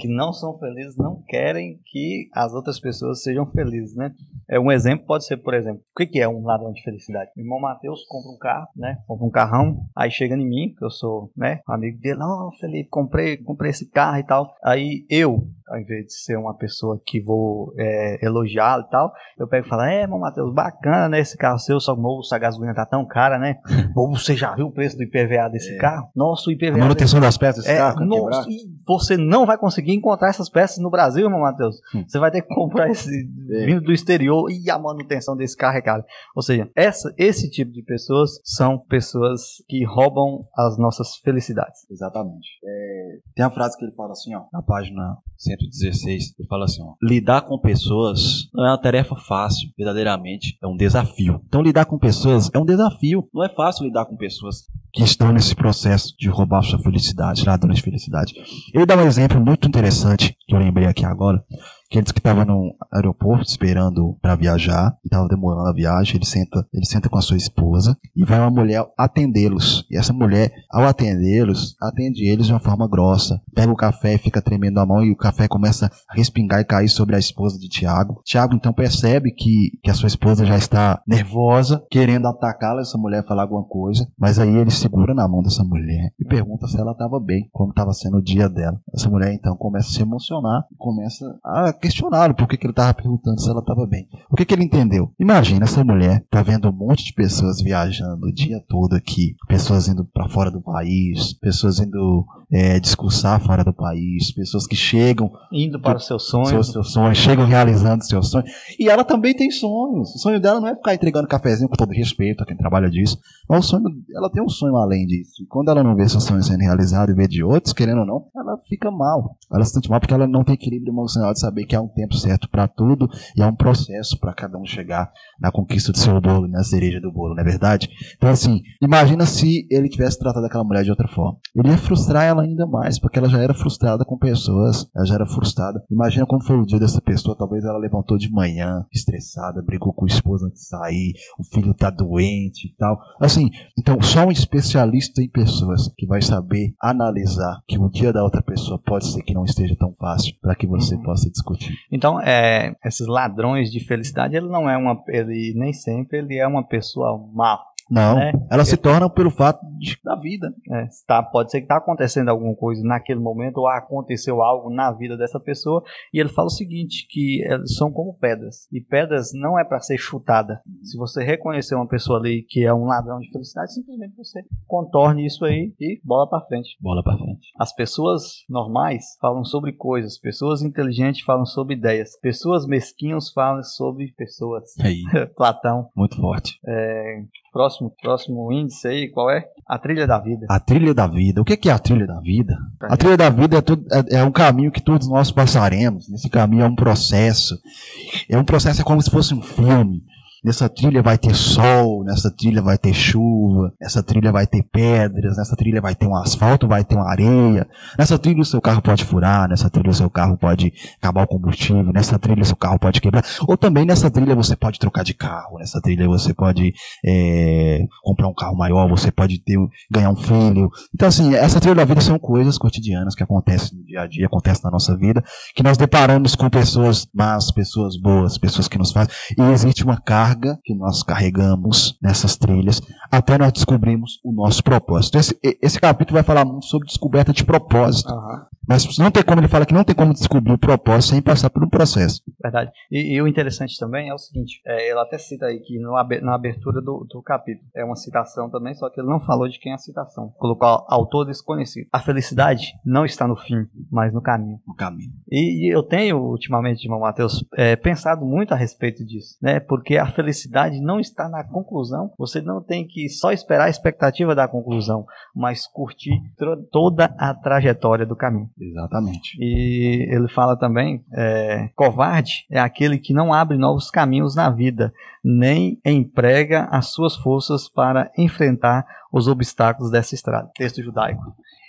que não são felizes não querem que as outras pessoas sejam felizes, né? É, um exemplo pode ser, por exemplo, o que é um ladrão de felicidade? O irmão Matheus compra um carro, né? Compra um carrão, aí chega em mim, que eu sou, né, amigo dele, ó, oh, Felipe, comprei, comprei esse carro e tal. Aí eu, ao invés de ser uma pessoa que vou é, elogiá-lo e tal, eu pego e falo, é, irmão Matheus, bacana, né, esse carro seu, só moço, a gasolina tá tão cara, né? Ou você já viu o preço do IPVA desse é. carro? Nossa, o IPVA... A manutenção desse... das peças desse é, carro, nossa, e você não vai conseguir encontrar essas peças no Brasil, irmão Matheus. Hum. Você vai ter que comprar esse é. vindo do exterior e a manutenção desse carro é cara. Ou seja, essa, esse tipo de pessoas são pessoas que roubam as nossas felicidades. Exatamente. É, tem a frase que ele fala assim, ó, na página 116, ele fala assim, ó, lidar com pessoas não é uma tarefa fácil, verdadeiramente é um desafio. Então lidar com pessoas é um desafio, não é fácil lidar com pessoas que estão nesse processo de roubar sua felicidade, ladrões de felicidade. Ele dá um exemplo muito interessante que eu lembrei aqui agora, que ele disse que estava no aeroporto esperando para viajar, e estava demorando a viagem, ele senta, ele senta com a sua esposa e vai uma mulher atendê-los. E essa mulher, ao atendê-los, atende eles de uma forma grossa. Pega o café e fica tremendo a mão e o café começa a respingar e cair sobre a esposa de Tiago. Tiago então percebe que, que a sua esposa já está nervosa, querendo atacá-la, essa mulher falar alguma coisa, mas aí ele segura na mão dessa mulher e pergunta se ela estava bem, como estava sendo o dia dela. Essa mulher então começa a se emocionar, começa a questionaram por que, que ele estava perguntando se ela estava bem. O que, que ele entendeu? Imagina essa mulher tá vendo um monte de pessoas viajando o dia todo aqui, pessoas indo para fora do país, pessoas indo é, discursar fora do país, pessoas que chegam. Indo para os seus sonhos. Seus, seus sonhos, chegam realizando seus sonhos. E ela também tem sonhos. O sonho dela não é ficar entregando cafezinho com todo respeito a quem trabalha disso. Mas o sonho, ela tem um sonho além disso. E quando ela não vê seu sonho sendo realizado e vê de outros, querendo ou não, ela fica mal. Ela se sente mal porque ela não tem equilíbrio emocional de saber que há um tempo certo para tudo e há um processo para cada um chegar na conquista do seu bolo, na cereja do bolo, não é verdade? Então, assim, imagina se ele tivesse tratado aquela mulher de outra forma. Ele ia frustrar ela ainda mais, porque ela já era frustrada com pessoas, ela já era frustrada. Imagina quando foi o dia dessa pessoa, talvez ela levantou de manhã, estressada, brigou com o esposo antes de sair, o filho tá doente e tal. Assim, então só um especialista em pessoas que vai saber analisar que o dia da outra pessoa pode ser que não esteja tão fácil para que você uhum. possa discutir. Então, é, esses ladrões de felicidade, ele não é uma, ele nem sempre ele é uma pessoa má. Não, né? elas se tornam pelo fato de, da vida. É, tá, pode ser que está acontecendo alguma coisa naquele momento ou aconteceu algo na vida dessa pessoa e ele fala o seguinte, que elas são como pedras e pedras não é para ser chutada. Se você reconhecer uma pessoa ali que é um ladrão de felicidade, simplesmente você contorne isso aí e bola para frente. Bola para frente. As pessoas normais falam sobre coisas, pessoas inteligentes falam sobre ideias, pessoas mesquinhas falam sobre pessoas. Aí. Platão. Muito forte. É, próximo, próximo índice aí, qual é? A trilha da vida. A trilha da vida. O que é a trilha da vida? A trilha da vida é, tudo, é, é um caminho que todos nós passaremos. Esse caminho é um processo. É um processo, é como se fosse um filme. Nessa trilha vai ter sol, nessa trilha vai ter chuva, nessa trilha vai ter pedras, nessa trilha vai ter um asfalto, vai ter uma areia. Nessa trilha o seu carro pode furar, nessa trilha o seu carro pode acabar o combustível, nessa trilha o seu carro pode quebrar. Ou também nessa trilha você pode trocar de carro, nessa trilha você pode é, comprar um carro maior, você pode ter, ganhar um filho. Então assim, essa trilha da vida são coisas cotidianas que acontecem no dia a dia, acontecem na nossa vida, que nós deparamos com pessoas más, pessoas boas, pessoas que nos fazem, e existe uma carga carga que nós carregamos nessas trilhas até nós descobrimos o nosso propósito. Esse, esse capítulo vai falar muito sobre descoberta de propósito. Uhum. Mas não tem como ele fala que não tem como descobrir o propósito sem passar por um processo. Verdade. E, e o interessante também é o seguinte: é, ele até cita aí que no, na abertura do, do, capítulo é uma citação também, só que ele não falou de quem é a citação. Colocou autor desconhecido. A felicidade não está no fim, mas no caminho. No caminho. E, e eu tenho ultimamente, irmão Matheus, é, pensado muito a respeito disso, né? Porque a felicidade não está na conclusão. Você não tem que só esperar a expectativa da conclusão, mas curtir toda a trajetória do caminho. Exatamente. E ele fala também: é, covarde é aquele que não abre novos caminhos na vida, nem emprega as suas forças para enfrentar os obstáculos dessa estrada. Texto judaico.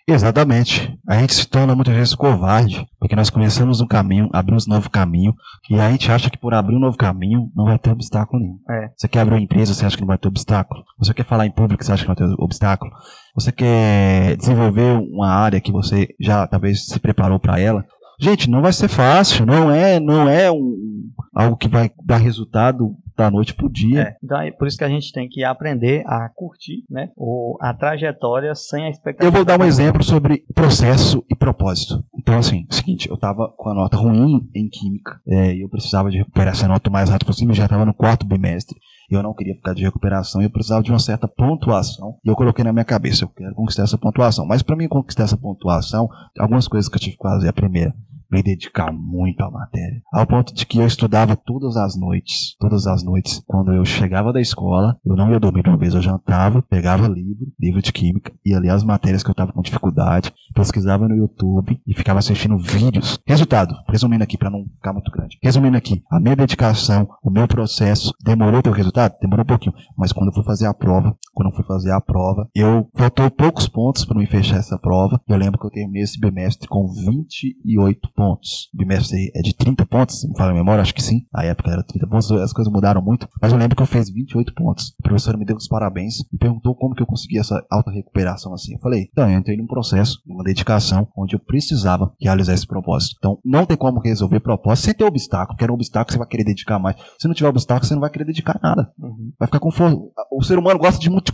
Exatamente. A gente se torna muitas vezes covarde, porque nós começamos um caminho, abrimos um novo caminho, e a gente acha que por abrir um novo caminho não vai ter obstáculo nenhum. É. Você quer abrir uma empresa, você acha que não vai ter obstáculo. Você quer falar em público, você acha que não vai ter obstáculo. Você quer desenvolver uma área que você já talvez se preparou para ela. Gente, não vai ser fácil, não é, não é um, algo que vai dar resultado da noite pro dia. É, então é por isso que a gente tem que aprender a curtir, né, o, a trajetória sem a expectativa. Eu vou dar um exemplo sobre processo e propósito. Então, assim, seguinte, eu tava com a nota ruim em química, é, e eu precisava de recuperar essa nota o mais rápido possível, já estava no quarto bimestre eu não queria ficar de recuperação, eu precisava de uma certa pontuação, e eu coloquei na minha cabeça, eu quero conquistar essa pontuação. Mas para mim conquistar essa pontuação, algumas coisas que eu tive que fazer. A primeira, me dedicar muito à matéria. Ao ponto de que eu estudava todas as noites. Todas as noites. Quando eu chegava da escola, eu não ia dormir uma vez, eu jantava, pegava livro, livro de química, ia ler as matérias que eu estava com dificuldade, pesquisava no YouTube e ficava assistindo vídeos. Resultado, resumindo aqui para não ficar muito grande. Resumindo aqui, a minha dedicação, o meu processo, demorou ter o resultado? Demorou um pouquinho. Mas quando eu fui fazer a prova, quando eu fui fazer a prova, eu faltou poucos pontos para me fechar essa prova. Eu lembro que eu terminei esse bimestre com 28 pontos. O bimestre é de 30 pontos, se me fala a memória, acho que sim. Na época era 30 pontos, as coisas mudaram muito. Mas eu lembro que eu fiz 28 pontos. O professor me deu os parabéns e perguntou como que eu consegui essa alta recuperação assim. Eu falei, então, eu entrei num processo, numa dedicação, onde eu precisava realizar esse propósito. Então, não tem como resolver propósito sem ter obstáculo, porque era um obstáculo você vai querer dedicar mais. Se não tiver obstáculo, você não vai querer dedicar nada. Uhum. Vai ficar conforto. O ser humano gosta de muito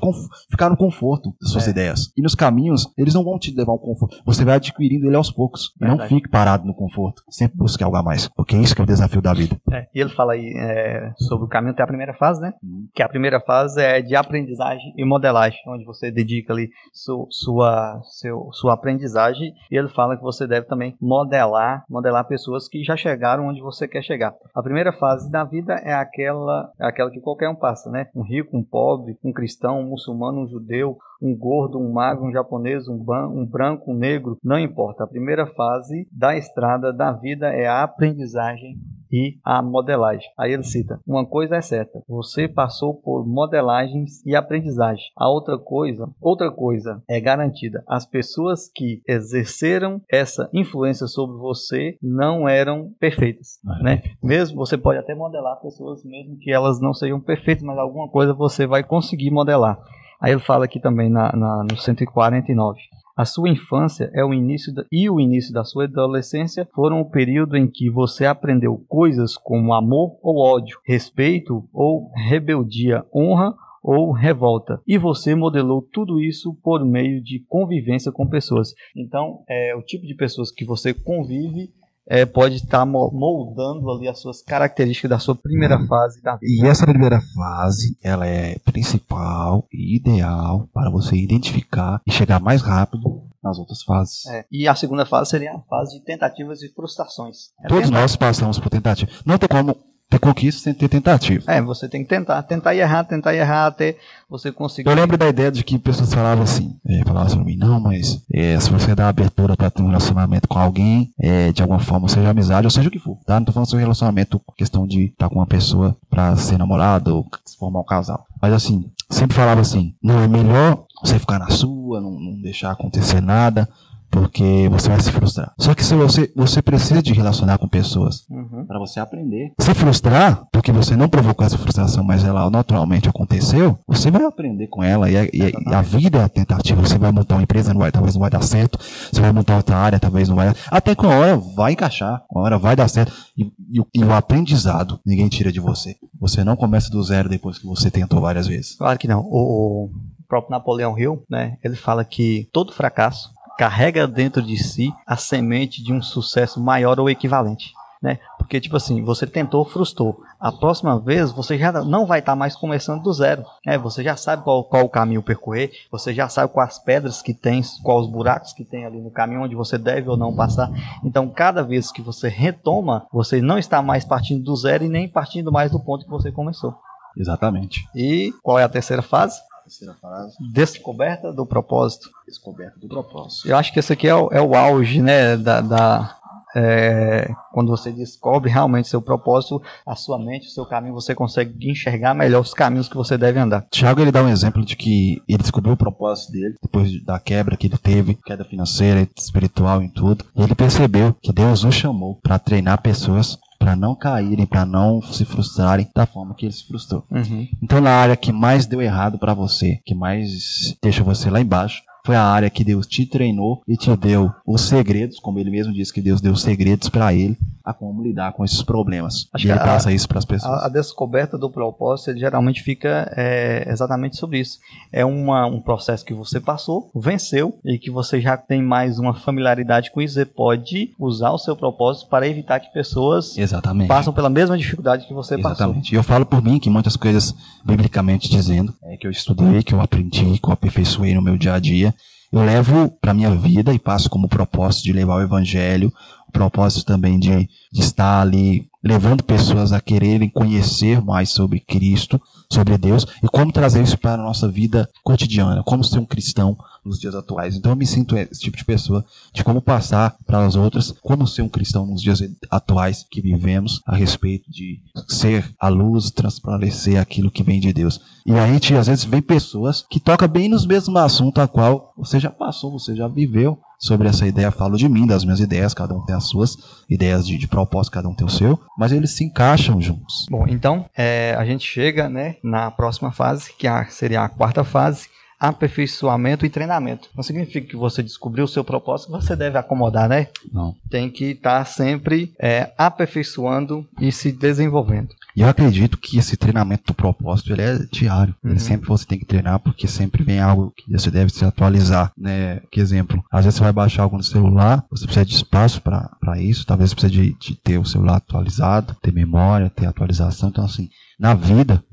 ficar no conforto das suas é. ideias. E nos caminhos, eles não vão te levar ao conforto. Você vai adquirindo ele aos poucos. E não fique parado no conforto. Sempre busque algo a mais. Porque é isso que é o desafio da vida. É, e ele fala aí é, sobre o caminho até a primeira fase, né? Hum. Que a primeira fase é de aprendizagem e modelagem, onde você dedica ali su, sua, seu, sua aprendizagem. E ele fala que você deve também modelar, modelar pessoas que já chegaram onde você quer chegar. A primeira fase da vida é aquela, é aquela que qualquer um passa, né? Um rico, um pobre, um cristão, um muçulmano, um judeu, um gordo, um magro, um japonês, um, ban um branco, um negro, não importa. A primeira fase da estrada da vida é a aprendizagem e a modelagem. Aí ele cita: uma coisa é certa, você passou por modelagens e aprendizagem. A outra coisa, outra coisa é garantida. As pessoas que exerceram essa influência sobre você não eram perfeitas, é. né? Mesmo você pode até modelar pessoas mesmo que elas não sejam perfeitas, mas alguma coisa você vai conseguir modelar. Aí ele fala aqui também na, na, no 149. A sua infância é o início da, e o início da sua adolescência foram o período em que você aprendeu coisas como amor ou ódio, respeito ou rebeldia, honra ou revolta. E você modelou tudo isso por meio de convivência com pessoas. Então, é o tipo de pessoas que você convive é, pode estar moldando ali as suas características da sua primeira uhum. fase da vida. E essa primeira fase, ela é principal e ideal para você identificar e chegar mais rápido nas outras fases. É. E a segunda fase seria a fase de tentativas e frustrações. É Todos nós passamos por tentativas. Não tem como ter conquista sem ter tentativa. É, você tem que tentar, tentar e errar, tentar e errar até você conseguir. Eu lembro da ideia de que pessoas falavam assim, é, falavam pra mim, não, mas é, se você dá abertura para ter um relacionamento com alguém, é, de alguma forma, seja amizade ou seja o que for, tá? Não tô falando sobre relacionamento, questão de estar com uma pessoa para ser namorado ou formar um casal. Mas assim, sempre falava assim, não, é melhor você ficar na sua, não, não deixar acontecer nada, porque você vai se frustrar. Só que se você, você precisa de relacionar com pessoas uhum. para você aprender. Se frustrar, porque você não provocou essa frustração, mas ela naturalmente aconteceu, você vai aprender com ela e a, e a vida é a tentativa. Você vai montar uma empresa, não vai, talvez não vai dar certo. Você vai montar outra área, talvez não vai. Até que uma hora vai encaixar, uma hora vai dar certo. E, e, e o aprendizado ninguém tira de você. Você não começa do zero depois que você tentou várias vezes. Claro que não. O, o próprio Napoleão Hill, né? Ele fala que todo fracasso carrega dentro de si a semente de um sucesso maior ou equivalente. Né? Porque, tipo assim, você tentou, frustrou. A próxima vez você já não vai estar tá mais começando do zero. Né? Você já sabe qual, qual o caminho percorrer, você já sabe quais pedras que tem, quais os buracos que tem ali no caminho onde você deve ou não passar. Então, cada vez que você retoma, você não está mais partindo do zero e nem partindo mais do ponto que você começou. Exatamente. E qual é a terceira fase? Terceira frase. Descoberta do propósito. Descoberta do propósito. Eu acho que esse aqui é o, é o auge, né, da, da é, quando você descobre realmente seu propósito, a sua mente, o seu caminho, você consegue enxergar melhor os caminhos que você deve andar. Tiago ele dá um exemplo de que ele descobriu o propósito dele depois da quebra que ele teve, queda financeira, espiritual e tudo. E ele percebeu que Deus o chamou para treinar pessoas para não caírem, para não se frustrarem da forma que ele se frustrou. Uhum. Então, na área que mais deu errado para você, que mais deixa você lá embaixo, foi a área que Deus te treinou e te deu os segredos, como ele mesmo disse que Deus deu segredos para ele a como lidar com esses problemas. Acho e ele passa a, isso para as pessoas. A, a, descoberta do propósito geralmente fica é, exatamente sobre isso. É uma, um processo que você passou, venceu e que você já tem mais uma familiaridade com isso. Você pode usar o seu propósito para evitar que pessoas exatamente. passem pela mesma dificuldade que você exatamente. passou. Exatamente. E eu falo por mim que muitas coisas, biblicamente dizendo, é, que eu estudei, que eu aprendi, que eu aperfeiçoei no meu dia a dia, eu levo para minha vida e passo como propósito de levar o evangelho, o propósito também de, de estar ali levando pessoas a quererem conhecer mais sobre Cristo, sobre Deus e como trazer isso para a nossa vida cotidiana, como ser um cristão nos dias atuais. Então eu me sinto esse tipo de pessoa, de como passar para as outras, como ser um cristão nos dias atuais que vivemos, a respeito de ser a luz, transparecer aquilo que vem de Deus. E a gente às vezes vê pessoas que tocam bem nos mesmos assuntos a qual você já passou, você já viveu sobre essa ideia. Falo de mim, das minhas ideias, cada um tem as suas ideias de, de propósito, cada um tem o seu, mas eles se encaixam juntos. Bom, então é, a gente chega né, na próxima fase, que seria a quarta fase, aperfeiçoamento e treinamento. Não significa que você descobriu o seu propósito, você deve acomodar, né? Não. Tem que estar tá sempre é, aperfeiçoando e se desenvolvendo. E eu acredito que esse treinamento do propósito ele é diário. Uhum. Ele sempre você tem que treinar porque sempre vem algo que você deve se atualizar, né? Que exemplo, às vezes você vai baixar algo no celular, você precisa de espaço para isso, talvez você precise de, de ter o celular atualizado, ter memória, ter atualização. Então assim, na vida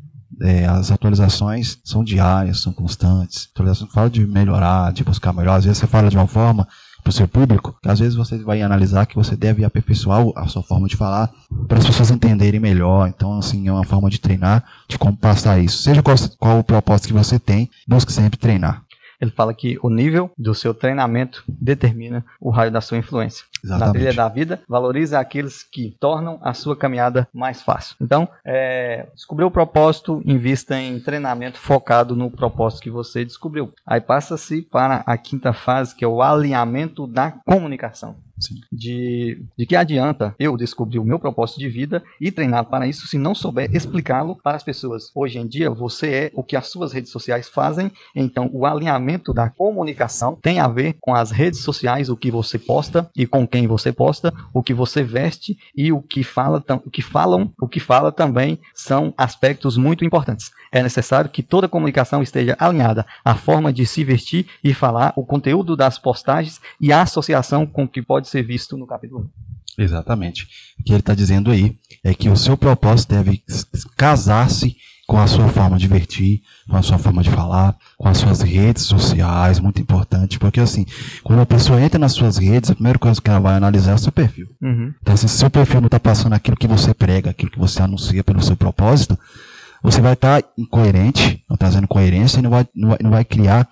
é, as atualizações são diárias, são constantes. Atualização fala de melhorar, de buscar melhor. Às vezes você fala de uma forma para o seu público, que às vezes você vai analisar que você deve aperfeiçoar a sua forma de falar para as pessoas entenderem melhor. Então, assim, é uma forma de treinar, de como passar isso. Seja qual, qual o propósito que você tem, busque sempre treinar. Ele fala que o nível do seu treinamento determina o raio da sua influência. Exatamente. Na trilha da vida, valorize aqueles que tornam a sua caminhada mais fácil. Então, é, descobriu o propósito, invista em treinamento focado no propósito que você descobriu. Aí passa-se para a quinta fase, que é o alinhamento da comunicação. De, de que adianta eu descobrir o meu propósito de vida e treinar para isso se não souber explicá-lo para as pessoas. Hoje em dia, você é o que as suas redes sociais fazem, então o alinhamento da comunicação tem a ver com as redes sociais, o que você posta e com quem você posta, o que você veste e o que fala, o que falam, o que fala também são aspectos muito importantes. É necessário que toda comunicação esteja alinhada à forma de se vestir e falar, o conteúdo das postagens e a associação com o que pode ser visto no capítulo 1. Exatamente. O que ele está dizendo aí é que o seu propósito deve casar-se com a sua forma de vestir, com a sua forma de falar, com as suas redes sociais, muito importante, porque assim, quando a pessoa entra nas suas redes, a primeira coisa que ela vai analisar é o seu perfil. Uhum. Então, assim, se seu perfil não está passando aquilo que você prega, aquilo que você anuncia pelo seu propósito, você vai estar tá incoerente, não trazendo coerência e não vai, não vai, não vai criar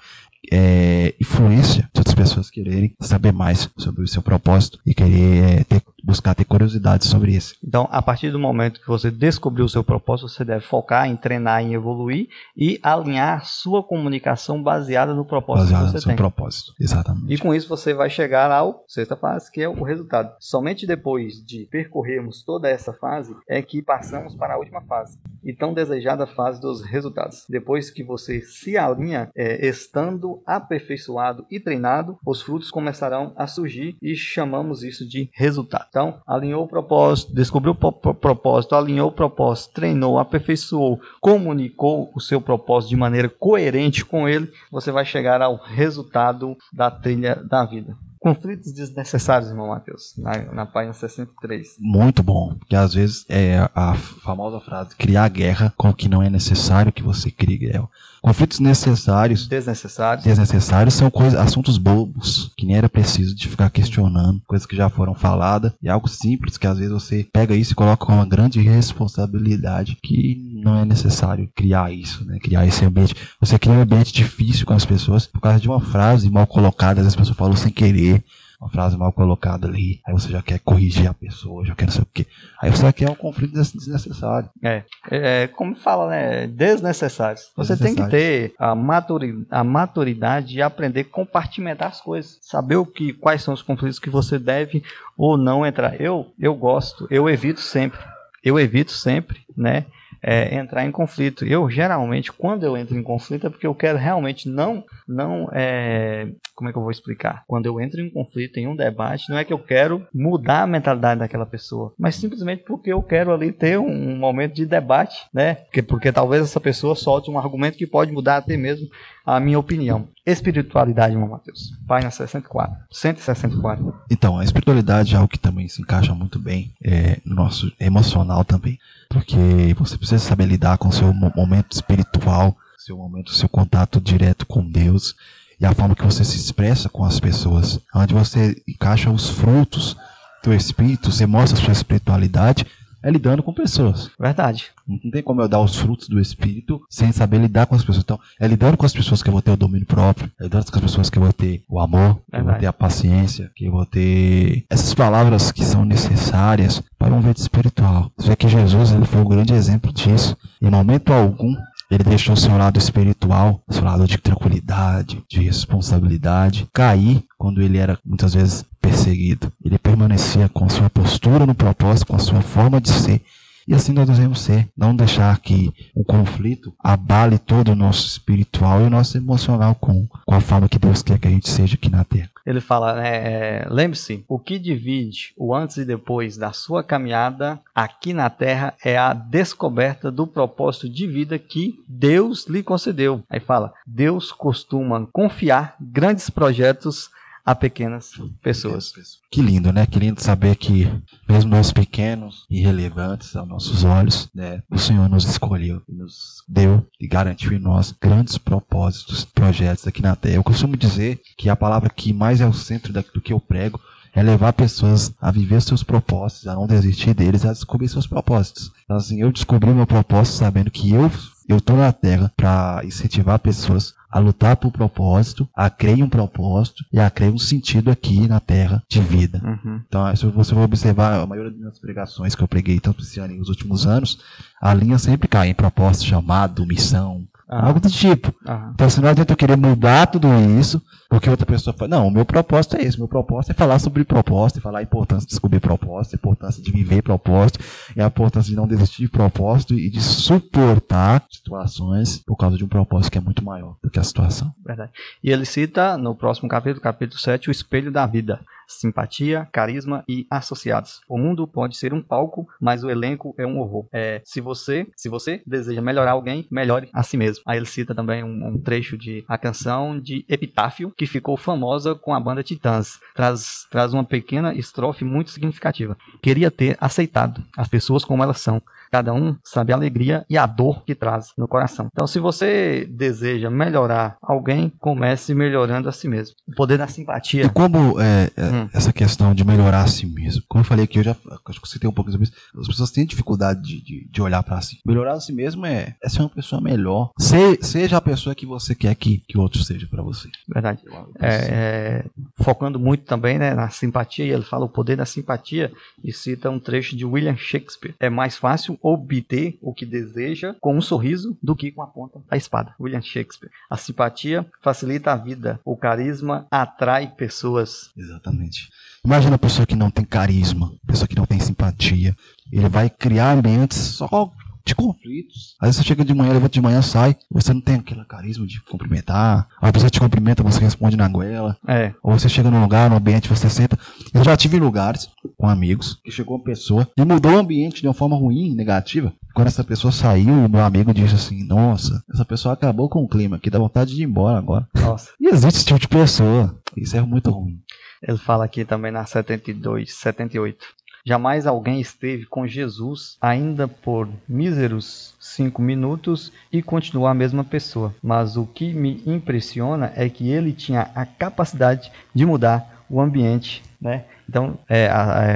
é, influência de outras pessoas quererem saber mais sobre o seu propósito e querer é, ter buscar ter curiosidade sobre isso. Então, a partir do momento que você descobriu o seu propósito, você deve focar em treinar, em evoluir e alinhar sua comunicação baseada no propósito baseada que você no seu tem. propósito, exatamente. E com isso você vai chegar ao sexta fase, que é o resultado. Somente depois de percorrermos toda essa fase é que passamos para a última fase e tão desejada fase dos resultados. Depois que você se alinha, é, estando aperfeiçoado e treinado, os frutos começarão a surgir e chamamos isso de resultado. Então, alinhou o propósito, descobriu o propósito, alinhou o propósito, treinou, aperfeiçoou, comunicou o seu propósito de maneira coerente com ele, você vai chegar ao resultado da trilha da vida. Conflitos desnecessários, irmão Matheus, na, na página 63. Muito bom, porque às vezes é a famosa frase: criar guerra com o que não é necessário que você crie guerra. Conflitos necessários. Desnecessários. Desnecessários são coisas, assuntos bobos, que nem era preciso de ficar questionando, coisas que já foram faladas, e algo simples que às vezes você pega isso e coloca com uma grande responsabilidade que não é necessário criar isso, né? Criar esse ambiente. Você cria um ambiente difícil com as pessoas por causa de uma frase mal colocada, às vezes a pessoa falou sem querer uma frase mal colocada ali, aí você já quer corrigir a pessoa, já quer não sei o quê. Aí você quer um conflito desnecessário. É, é, é como fala, né? Desnecessário. Você tem que ter a, maturi, a maturidade de aprender a compartimentar as coisas. Saber o que, quais são os conflitos que você deve ou não entrar. Eu, eu gosto, eu evito sempre. Eu evito sempre, né? É, entrar em conflito. Eu geralmente, quando eu entro em conflito, é porque eu quero realmente não, não é, como é que eu vou explicar? Quando eu entro em conflito, em um debate, não é que eu quero mudar a mentalidade daquela pessoa, mas simplesmente porque eu quero ali ter um, um momento de debate, né? Porque, porque talvez essa pessoa solte um argumento que pode mudar até mesmo a minha opinião. Espiritualidade, irmão Matheus. Página 64. 164. Então, a espiritualidade é algo que também se encaixa muito bem é, no nosso emocional também. Porque você precisa saber lidar com o seu momento espiritual, seu momento, seu contato direto com Deus e a forma que você se expressa com as pessoas, onde você encaixa os frutos do Espírito, você mostra a sua espiritualidade é lidando com pessoas. Verdade. Não tem como eu dar os frutos do Espírito sem saber lidar com as pessoas. Então, é lidando com as pessoas que eu vou ter o domínio próprio, é lidando com as pessoas que eu vou ter o amor, que eu vou ter a paciência, que eu vou ter essas palavras que são necessárias para um vídeo espiritual. Você vê que Jesus ele foi o grande exemplo disso. Em momento algum, ele deixou o seu lado espiritual, seu lado de tranquilidade, de responsabilidade, cair quando ele era muitas vezes perseguido. Ele permanecia com sua postura no propósito, com a sua forma de ser, E assim nós devemos ser. Não deixar que o conflito abale todo o nosso espiritual e o nosso emocional com, com a forma que Deus quer que a gente seja aqui na Terra. Ele fala, né, é, lembre-se, o que divide o antes e depois da sua caminhada aqui na Terra é a descoberta do propósito de vida que Deus lhe concedeu. Aí fala, Deus costuma confiar grandes projetos a pequenas pessoas. Que lindo, né? Que lindo saber que, mesmo nós pequenos e relevantes aos nossos olhos, né, o Senhor nos escolheu, nos deu e garantiu em nós grandes propósitos, projetos aqui na Terra. Eu costumo dizer que a palavra que mais é o centro do que eu prego é levar pessoas a viver seus propósitos, a não desistir deles, a descobrir seus propósitos. Então, assim, eu descobri meu propósito sabendo que eu eu estou na Terra para incentivar pessoas a lutar por propósito, a crer em um propósito e a crer um sentido aqui na Terra de vida. Uhum. Então, se você for observar a maioria das minhas pregações que eu preguei tanto esse ano e nos últimos anos, a linha sempre cai em propósito, chamado, missão, ah. Algo do tipo. Ah. Então, se não adianta eu querer mudar tudo isso, porque outra pessoa fala, não, o meu propósito é esse, o meu propósito é falar sobre propósito, falar a importância de descobrir propósito, a importância de viver propósito, e a importância de não desistir de propósito e de suportar situações por causa de um propósito que é muito maior do que a situação. Verdade. E ele cita no próximo capítulo, capítulo 7, o espelho da vida simpatia, carisma e associados. O mundo pode ser um palco, mas o elenco é um horror. É, se você, se você deseja melhorar alguém, melhore a si mesmo. Aí ele cita também um, um trecho de a canção de Epitáfio, que ficou famosa com a banda Titãs. Traz, traz uma pequena estrofe muito significativa. Queria ter aceitado as pessoas como elas são, Cada um sabe a alegria e a dor que traz no coração. Então, se você deseja melhorar alguém, comece melhorando a si mesmo. O poder da simpatia. E como é, é, hum. essa questão de melhorar a si mesmo? Como eu falei aqui, eu já acho que você tem um pouco sobre isso. As pessoas têm dificuldade de, de, de olhar para si. Melhorar a si mesmo é, é ser uma pessoa melhor. Se, seja a pessoa que você quer que, que outro seja para você. Verdade. É, é, focando muito também né, na simpatia, e ele fala o poder da simpatia e cita um trecho de William Shakespeare. É mais fácil obter o que deseja com um sorriso do que com a ponta da espada. William Shakespeare. A simpatia facilita a vida. O carisma atrai pessoas. Exatamente. Imagina a pessoa que não tem carisma, pessoa que não tem simpatia. Ele vai criar ambientes só de conflitos. Às vezes você chega de manhã, levanta de manhã, sai, você não tem aquele carisma de cumprimentar. A pessoa te cumprimenta, você responde na goela. É. Ou você chega num lugar, num ambiente, você senta. Eu já tive lugares com amigos que chegou uma pessoa e mudou o ambiente de uma forma ruim, negativa. Quando essa pessoa saiu, o meu amigo disse assim: Nossa, essa pessoa acabou com o clima, que dá vontade de ir embora agora. Nossa. E existe esse tipo de pessoa. Isso é muito ruim. Ele fala aqui também na 72, 78. Jamais alguém esteve com Jesus ainda por míseros cinco minutos e continuou a mesma pessoa. Mas o que me impressiona é que ele tinha a capacidade de mudar o ambiente, né? Então, é,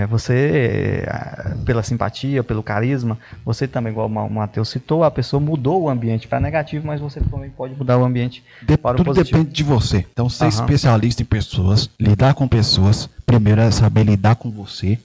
é, você, é, pela simpatia, pelo carisma, você também, igual o Matheus citou, a pessoa mudou o ambiente para negativo, mas você também pode mudar o ambiente de, para o tudo positivo. depende de você. Então, ser uhum. especialista em pessoas, lidar com pessoas, primeiro é saber lidar com você,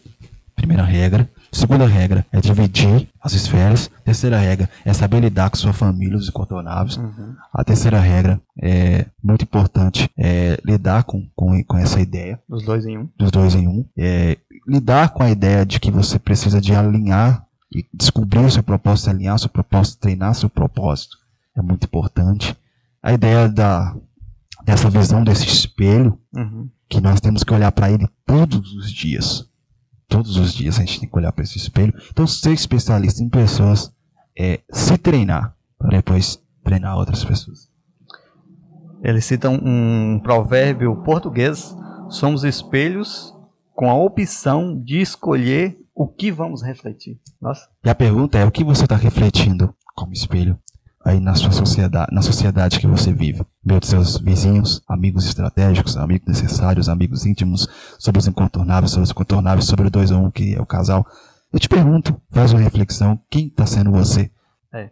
Primeira regra. Segunda regra é dividir as esferas. Terceira regra é saber lidar com sua família, os incontornáveis. Uhum. A terceira regra é muito importante é lidar com, com, com essa ideia. Dos dois em um. Dos dois em um. É, lidar com a ideia de que você precisa de alinhar e descobrir o seu propósito, alinhar o seu propósito, treinar seu propósito. É muito importante. A ideia da, dessa visão desse espelho, uhum. que nós temos que olhar para ele todos os dias todos os dias a gente tem que olhar para esse espelho. Então, ser especialista em pessoas é se treinar para depois treinar outras pessoas. Ele cita um, um provérbio português: somos espelhos com a opção de escolher o que vamos refletir. Nossa. E a pergunta é: o que você está refletindo como espelho? aí na sua sociedade, na sociedade que você vive. Ver seus vizinhos, amigos estratégicos, amigos necessários, amigos íntimos, sobre os incontornáveis, sobre os incontornáveis, sobre o dois ou um que é o casal. Eu te pergunto, faz uma reflexão, quem está sendo você? É,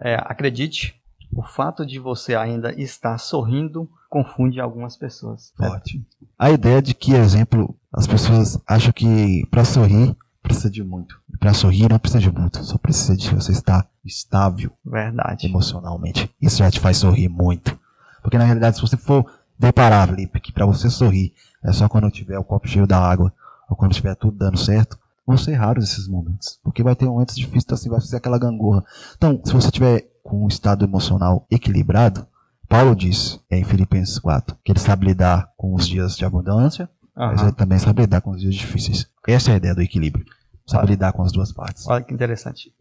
é, acredite, o fato de você ainda estar sorrindo confunde algumas pessoas. Ótimo. A ideia de que, exemplo, as pessoas acham que para sorrir precisa de muito. Para sorrir não precisa de muito, só precisa de você estar estável. Verdade. Emocionalmente. Isso já te faz sorrir muito. Porque na realidade, se você for deparar, Lipe, que para você sorrir é só quando tiver o copo cheio da água, ou quando tiver tudo dando certo, vão ser raros esses momentos. Porque vai ter momentos difíceis, então, assim, vai fazer aquela gangorra. Então, se você tiver com um estado emocional equilibrado, Paulo diz é, em Filipenses 4 que ele sabe lidar com os dias de abundância, uhum. mas ele também sabe lidar com os dias difíceis. Essa é a ideia do equilíbrio. Sabe Olha. lidar com as duas partes. Olha que interessante.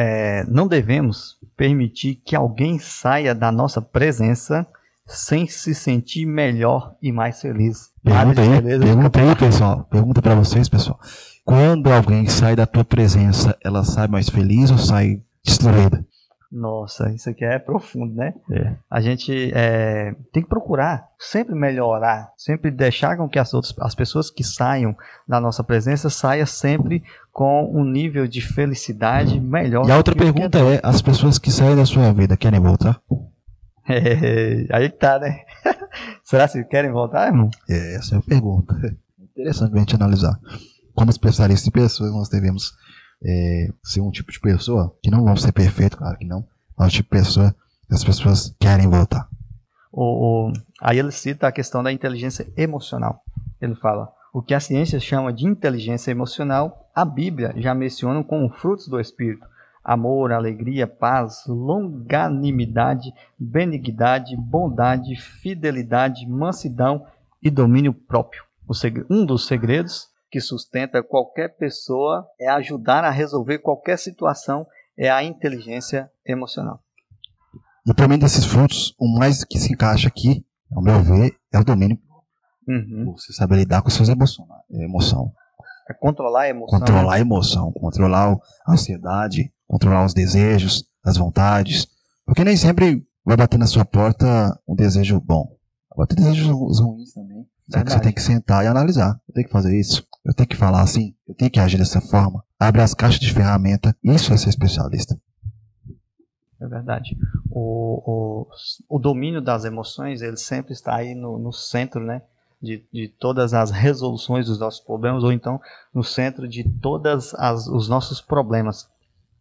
É, não devemos permitir que alguém saia da nossa presença sem se sentir melhor e mais feliz. Pergunta aí, pergunta aí, pessoal. Pergunta para vocês, pessoal. Quando alguém sai da tua presença, ela sai mais feliz ou sai destruída? Nossa, isso aqui é profundo, né? É. A gente é, tem que procurar sempre melhorar, sempre deixar com que as outras as pessoas que saiam da nossa presença saiam sempre com um nível de felicidade melhor. E a outra pergunta é: as pessoas que saem da sua vida querem voltar? É, aí tá, né? Será que querem voltar, irmão? É, essa é a pergunta. Interessante a gente analisar. Como especialistas em pessoas, nós devemos é, ser um tipo de pessoa que não vão ser perfeito, claro que não, mas um tipo de pessoa que as pessoas querem voltar. O, o, aí ele cita a questão da inteligência emocional. Ele fala: o que a ciência chama de inteligência emocional, a Bíblia já menciona como frutos do Espírito amor, alegria, paz, longanimidade, benignidade, bondade, fidelidade, mansidão e domínio próprio. Um dos segredos que sustenta qualquer pessoa é ajudar a resolver qualquer situação, é a inteligência emocional. E também desses frutos, o mais que se encaixa aqui, ao meu ver, é o domínio Uhum. Você saber lidar com suas emoções. Emoção. É controlar a emoção. Controlar a emoção, controlar a ansiedade, controlar os desejos, as vontades. Porque nem sempre vai bater na sua porta um desejo bom. Vai ter desejos ruins também. Só que você tem que sentar e analisar. Eu tenho que fazer isso. Eu tenho que falar assim. Eu tenho que agir dessa forma. Abre as caixas de ferramenta. Isso é ser especialista. É verdade. O, o, o domínio das emoções, ele sempre está aí no, no centro, né? De, de todas as resoluções dos nossos problemas, ou então no centro de todos os nossos problemas.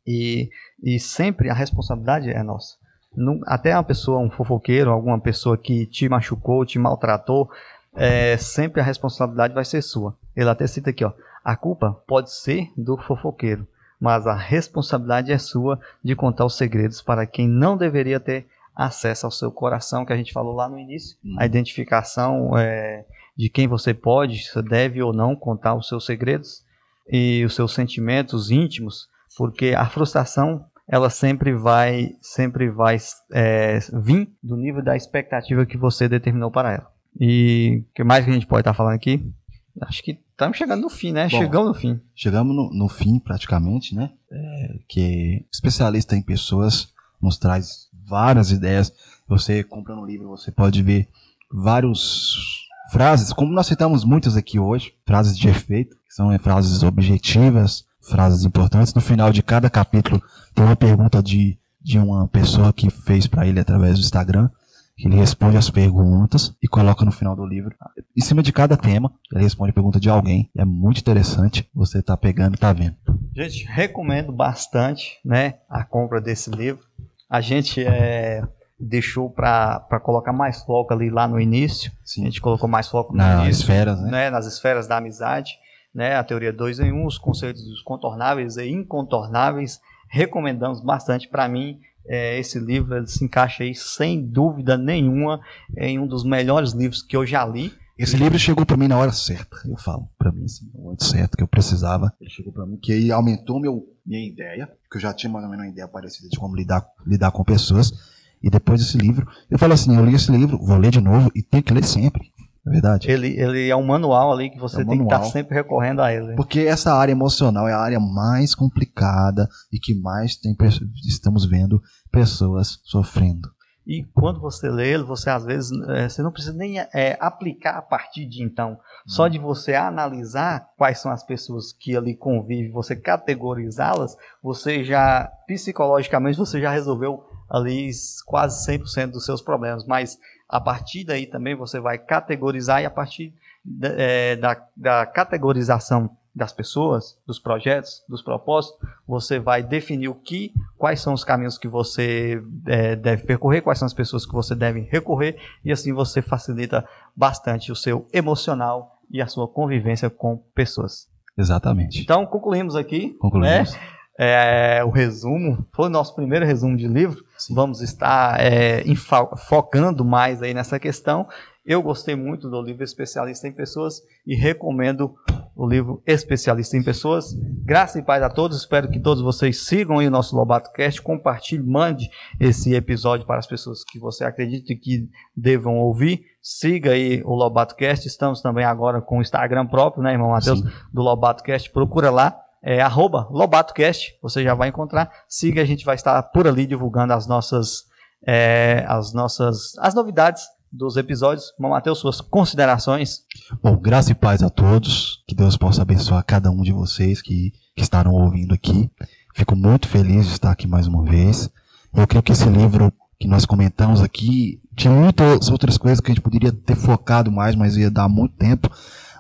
E, e sempre a responsabilidade é nossa. Não, até uma pessoa, um fofoqueiro, alguma pessoa que te machucou, te maltratou, é, sempre a responsabilidade vai ser sua. Ele até cita aqui, ó, a culpa pode ser do fofoqueiro, mas a responsabilidade é sua de contar os segredos para quem não deveria ter acesso ao seu coração, que a gente falou lá no início, hum. a identificação é, de quem você pode, deve ou não contar os seus segredos e os seus sentimentos íntimos porque a frustração ela sempre vai sempre vai é, vir do nível da expectativa que você determinou para ela. E o que mais que a gente pode estar falando aqui? Acho que estamos chegando no fim, né? Bom, chegamos no fim. Chegamos no, no fim, praticamente, né? É, que especialista em pessoas nos traz várias ideias. Você comprando um livro, você pode ver vários frases, como nós citamos muitas aqui hoje, frases de efeito, que são frases objetivas, frases importantes. No final de cada capítulo tem uma pergunta de, de uma pessoa que fez para ele através do Instagram. Ele responde as perguntas e coloca no final do livro. Em cima de cada tema, ele responde a pergunta de alguém. É muito interessante. Você tá pegando e tá vendo. Gente, recomendo bastante né, a compra desse livro. A gente é, deixou para colocar mais foco ali lá no início. Sim. A gente colocou mais foco nas início, esferas, né? né? Nas esferas da amizade né, a teoria 2 em 1, um, os conceitos dos contornáveis e incontornáveis. Recomendamos bastante para mim. É, esse livro se encaixa aí sem dúvida nenhuma em um dos melhores livros que eu já li. Esse livro chegou para mim na hora certa, eu falo, para mim, assim, no momento certo que eu precisava. Ele chegou para mim, que aí aumentou meu, minha ideia, que eu já tinha mais ou menos uma ideia parecida de como lidar, lidar com pessoas. E depois desse livro, eu falo assim: eu li esse livro, vou ler de novo e tenho que ler sempre. É verdade. Ele, ele é um manual ali que você é um tem manual, que estar sempre recorrendo a ele. Porque essa área emocional é a área mais complicada e que mais tem, estamos vendo pessoas sofrendo. E quando você lê ele, você às vezes é, você não precisa nem é, aplicar a partir de então. Só hum. de você analisar quais são as pessoas que ali convivem, você categorizá-las, você já psicologicamente você já resolveu ali quase 100% dos seus problemas. Mas a partir daí também você vai categorizar e a partir da, é, da, da categorização das pessoas, dos projetos, dos propósitos, você vai definir o que, quais são os caminhos que você é, deve percorrer, quais são as pessoas que você deve recorrer, e assim você facilita bastante o seu emocional e a sua convivência com pessoas. Exatamente. Então, concluímos aqui. Concluímos. Né? É, o resumo, foi o nosso primeiro resumo de livro. Sim. Vamos estar é, focando mais aí nessa questão. Eu gostei muito do livro Especialista em Pessoas e recomendo o livro Especialista em Pessoas. Graça e paz a todos. Espero que todos vocês sigam aí o nosso Lobato Cast, compartilhe, mande esse episódio para as pessoas que você acredita que devam ouvir. Siga aí o Lobato Cast. Estamos também agora com o Instagram próprio, né, irmão Matheus, do Lobato Cast. Procura lá é arroba LobatoCast, você já vai encontrar. Siga, a gente vai estar por ali divulgando as nossas, é, as nossas, as novidades dos episódios. Mateus, suas considerações. Bom, graça e paz a todos. Que Deus possa abençoar cada um de vocês que, que estarão ouvindo aqui. Fico muito feliz de estar aqui mais uma vez. Eu creio que esse livro que nós comentamos aqui tinha muitas outras coisas que a gente poderia ter focado mais, mas ia dar muito tempo.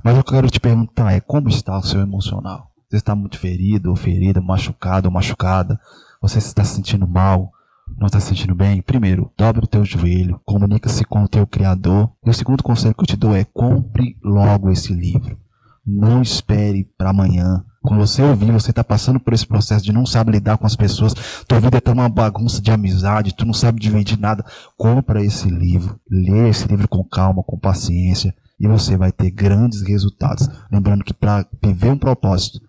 Mas eu quero te perguntar é como está o seu emocional? Você está muito ferido, ou ferida, machucado ou machucada. Você está se sentindo mal, não está se sentindo bem. Primeiro, dobre o teu joelho, comunica-se com o teu Criador. E o segundo conselho que eu te dou é compre logo esse livro. Não espere para amanhã. Quando você ouvir, você está passando por esse processo de não sabe lidar com as pessoas, tua vida está uma bagunça de amizade, tu não sabe dividir nada. Compra esse livro, lê esse livro com calma, com paciência, e você vai ter grandes resultados. Lembrando que para viver um propósito,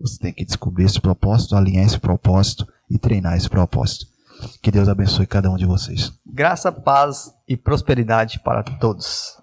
você tem que descobrir esse propósito, alinhar esse propósito e treinar esse propósito. Que Deus abençoe cada um de vocês. Graça, paz e prosperidade para todos.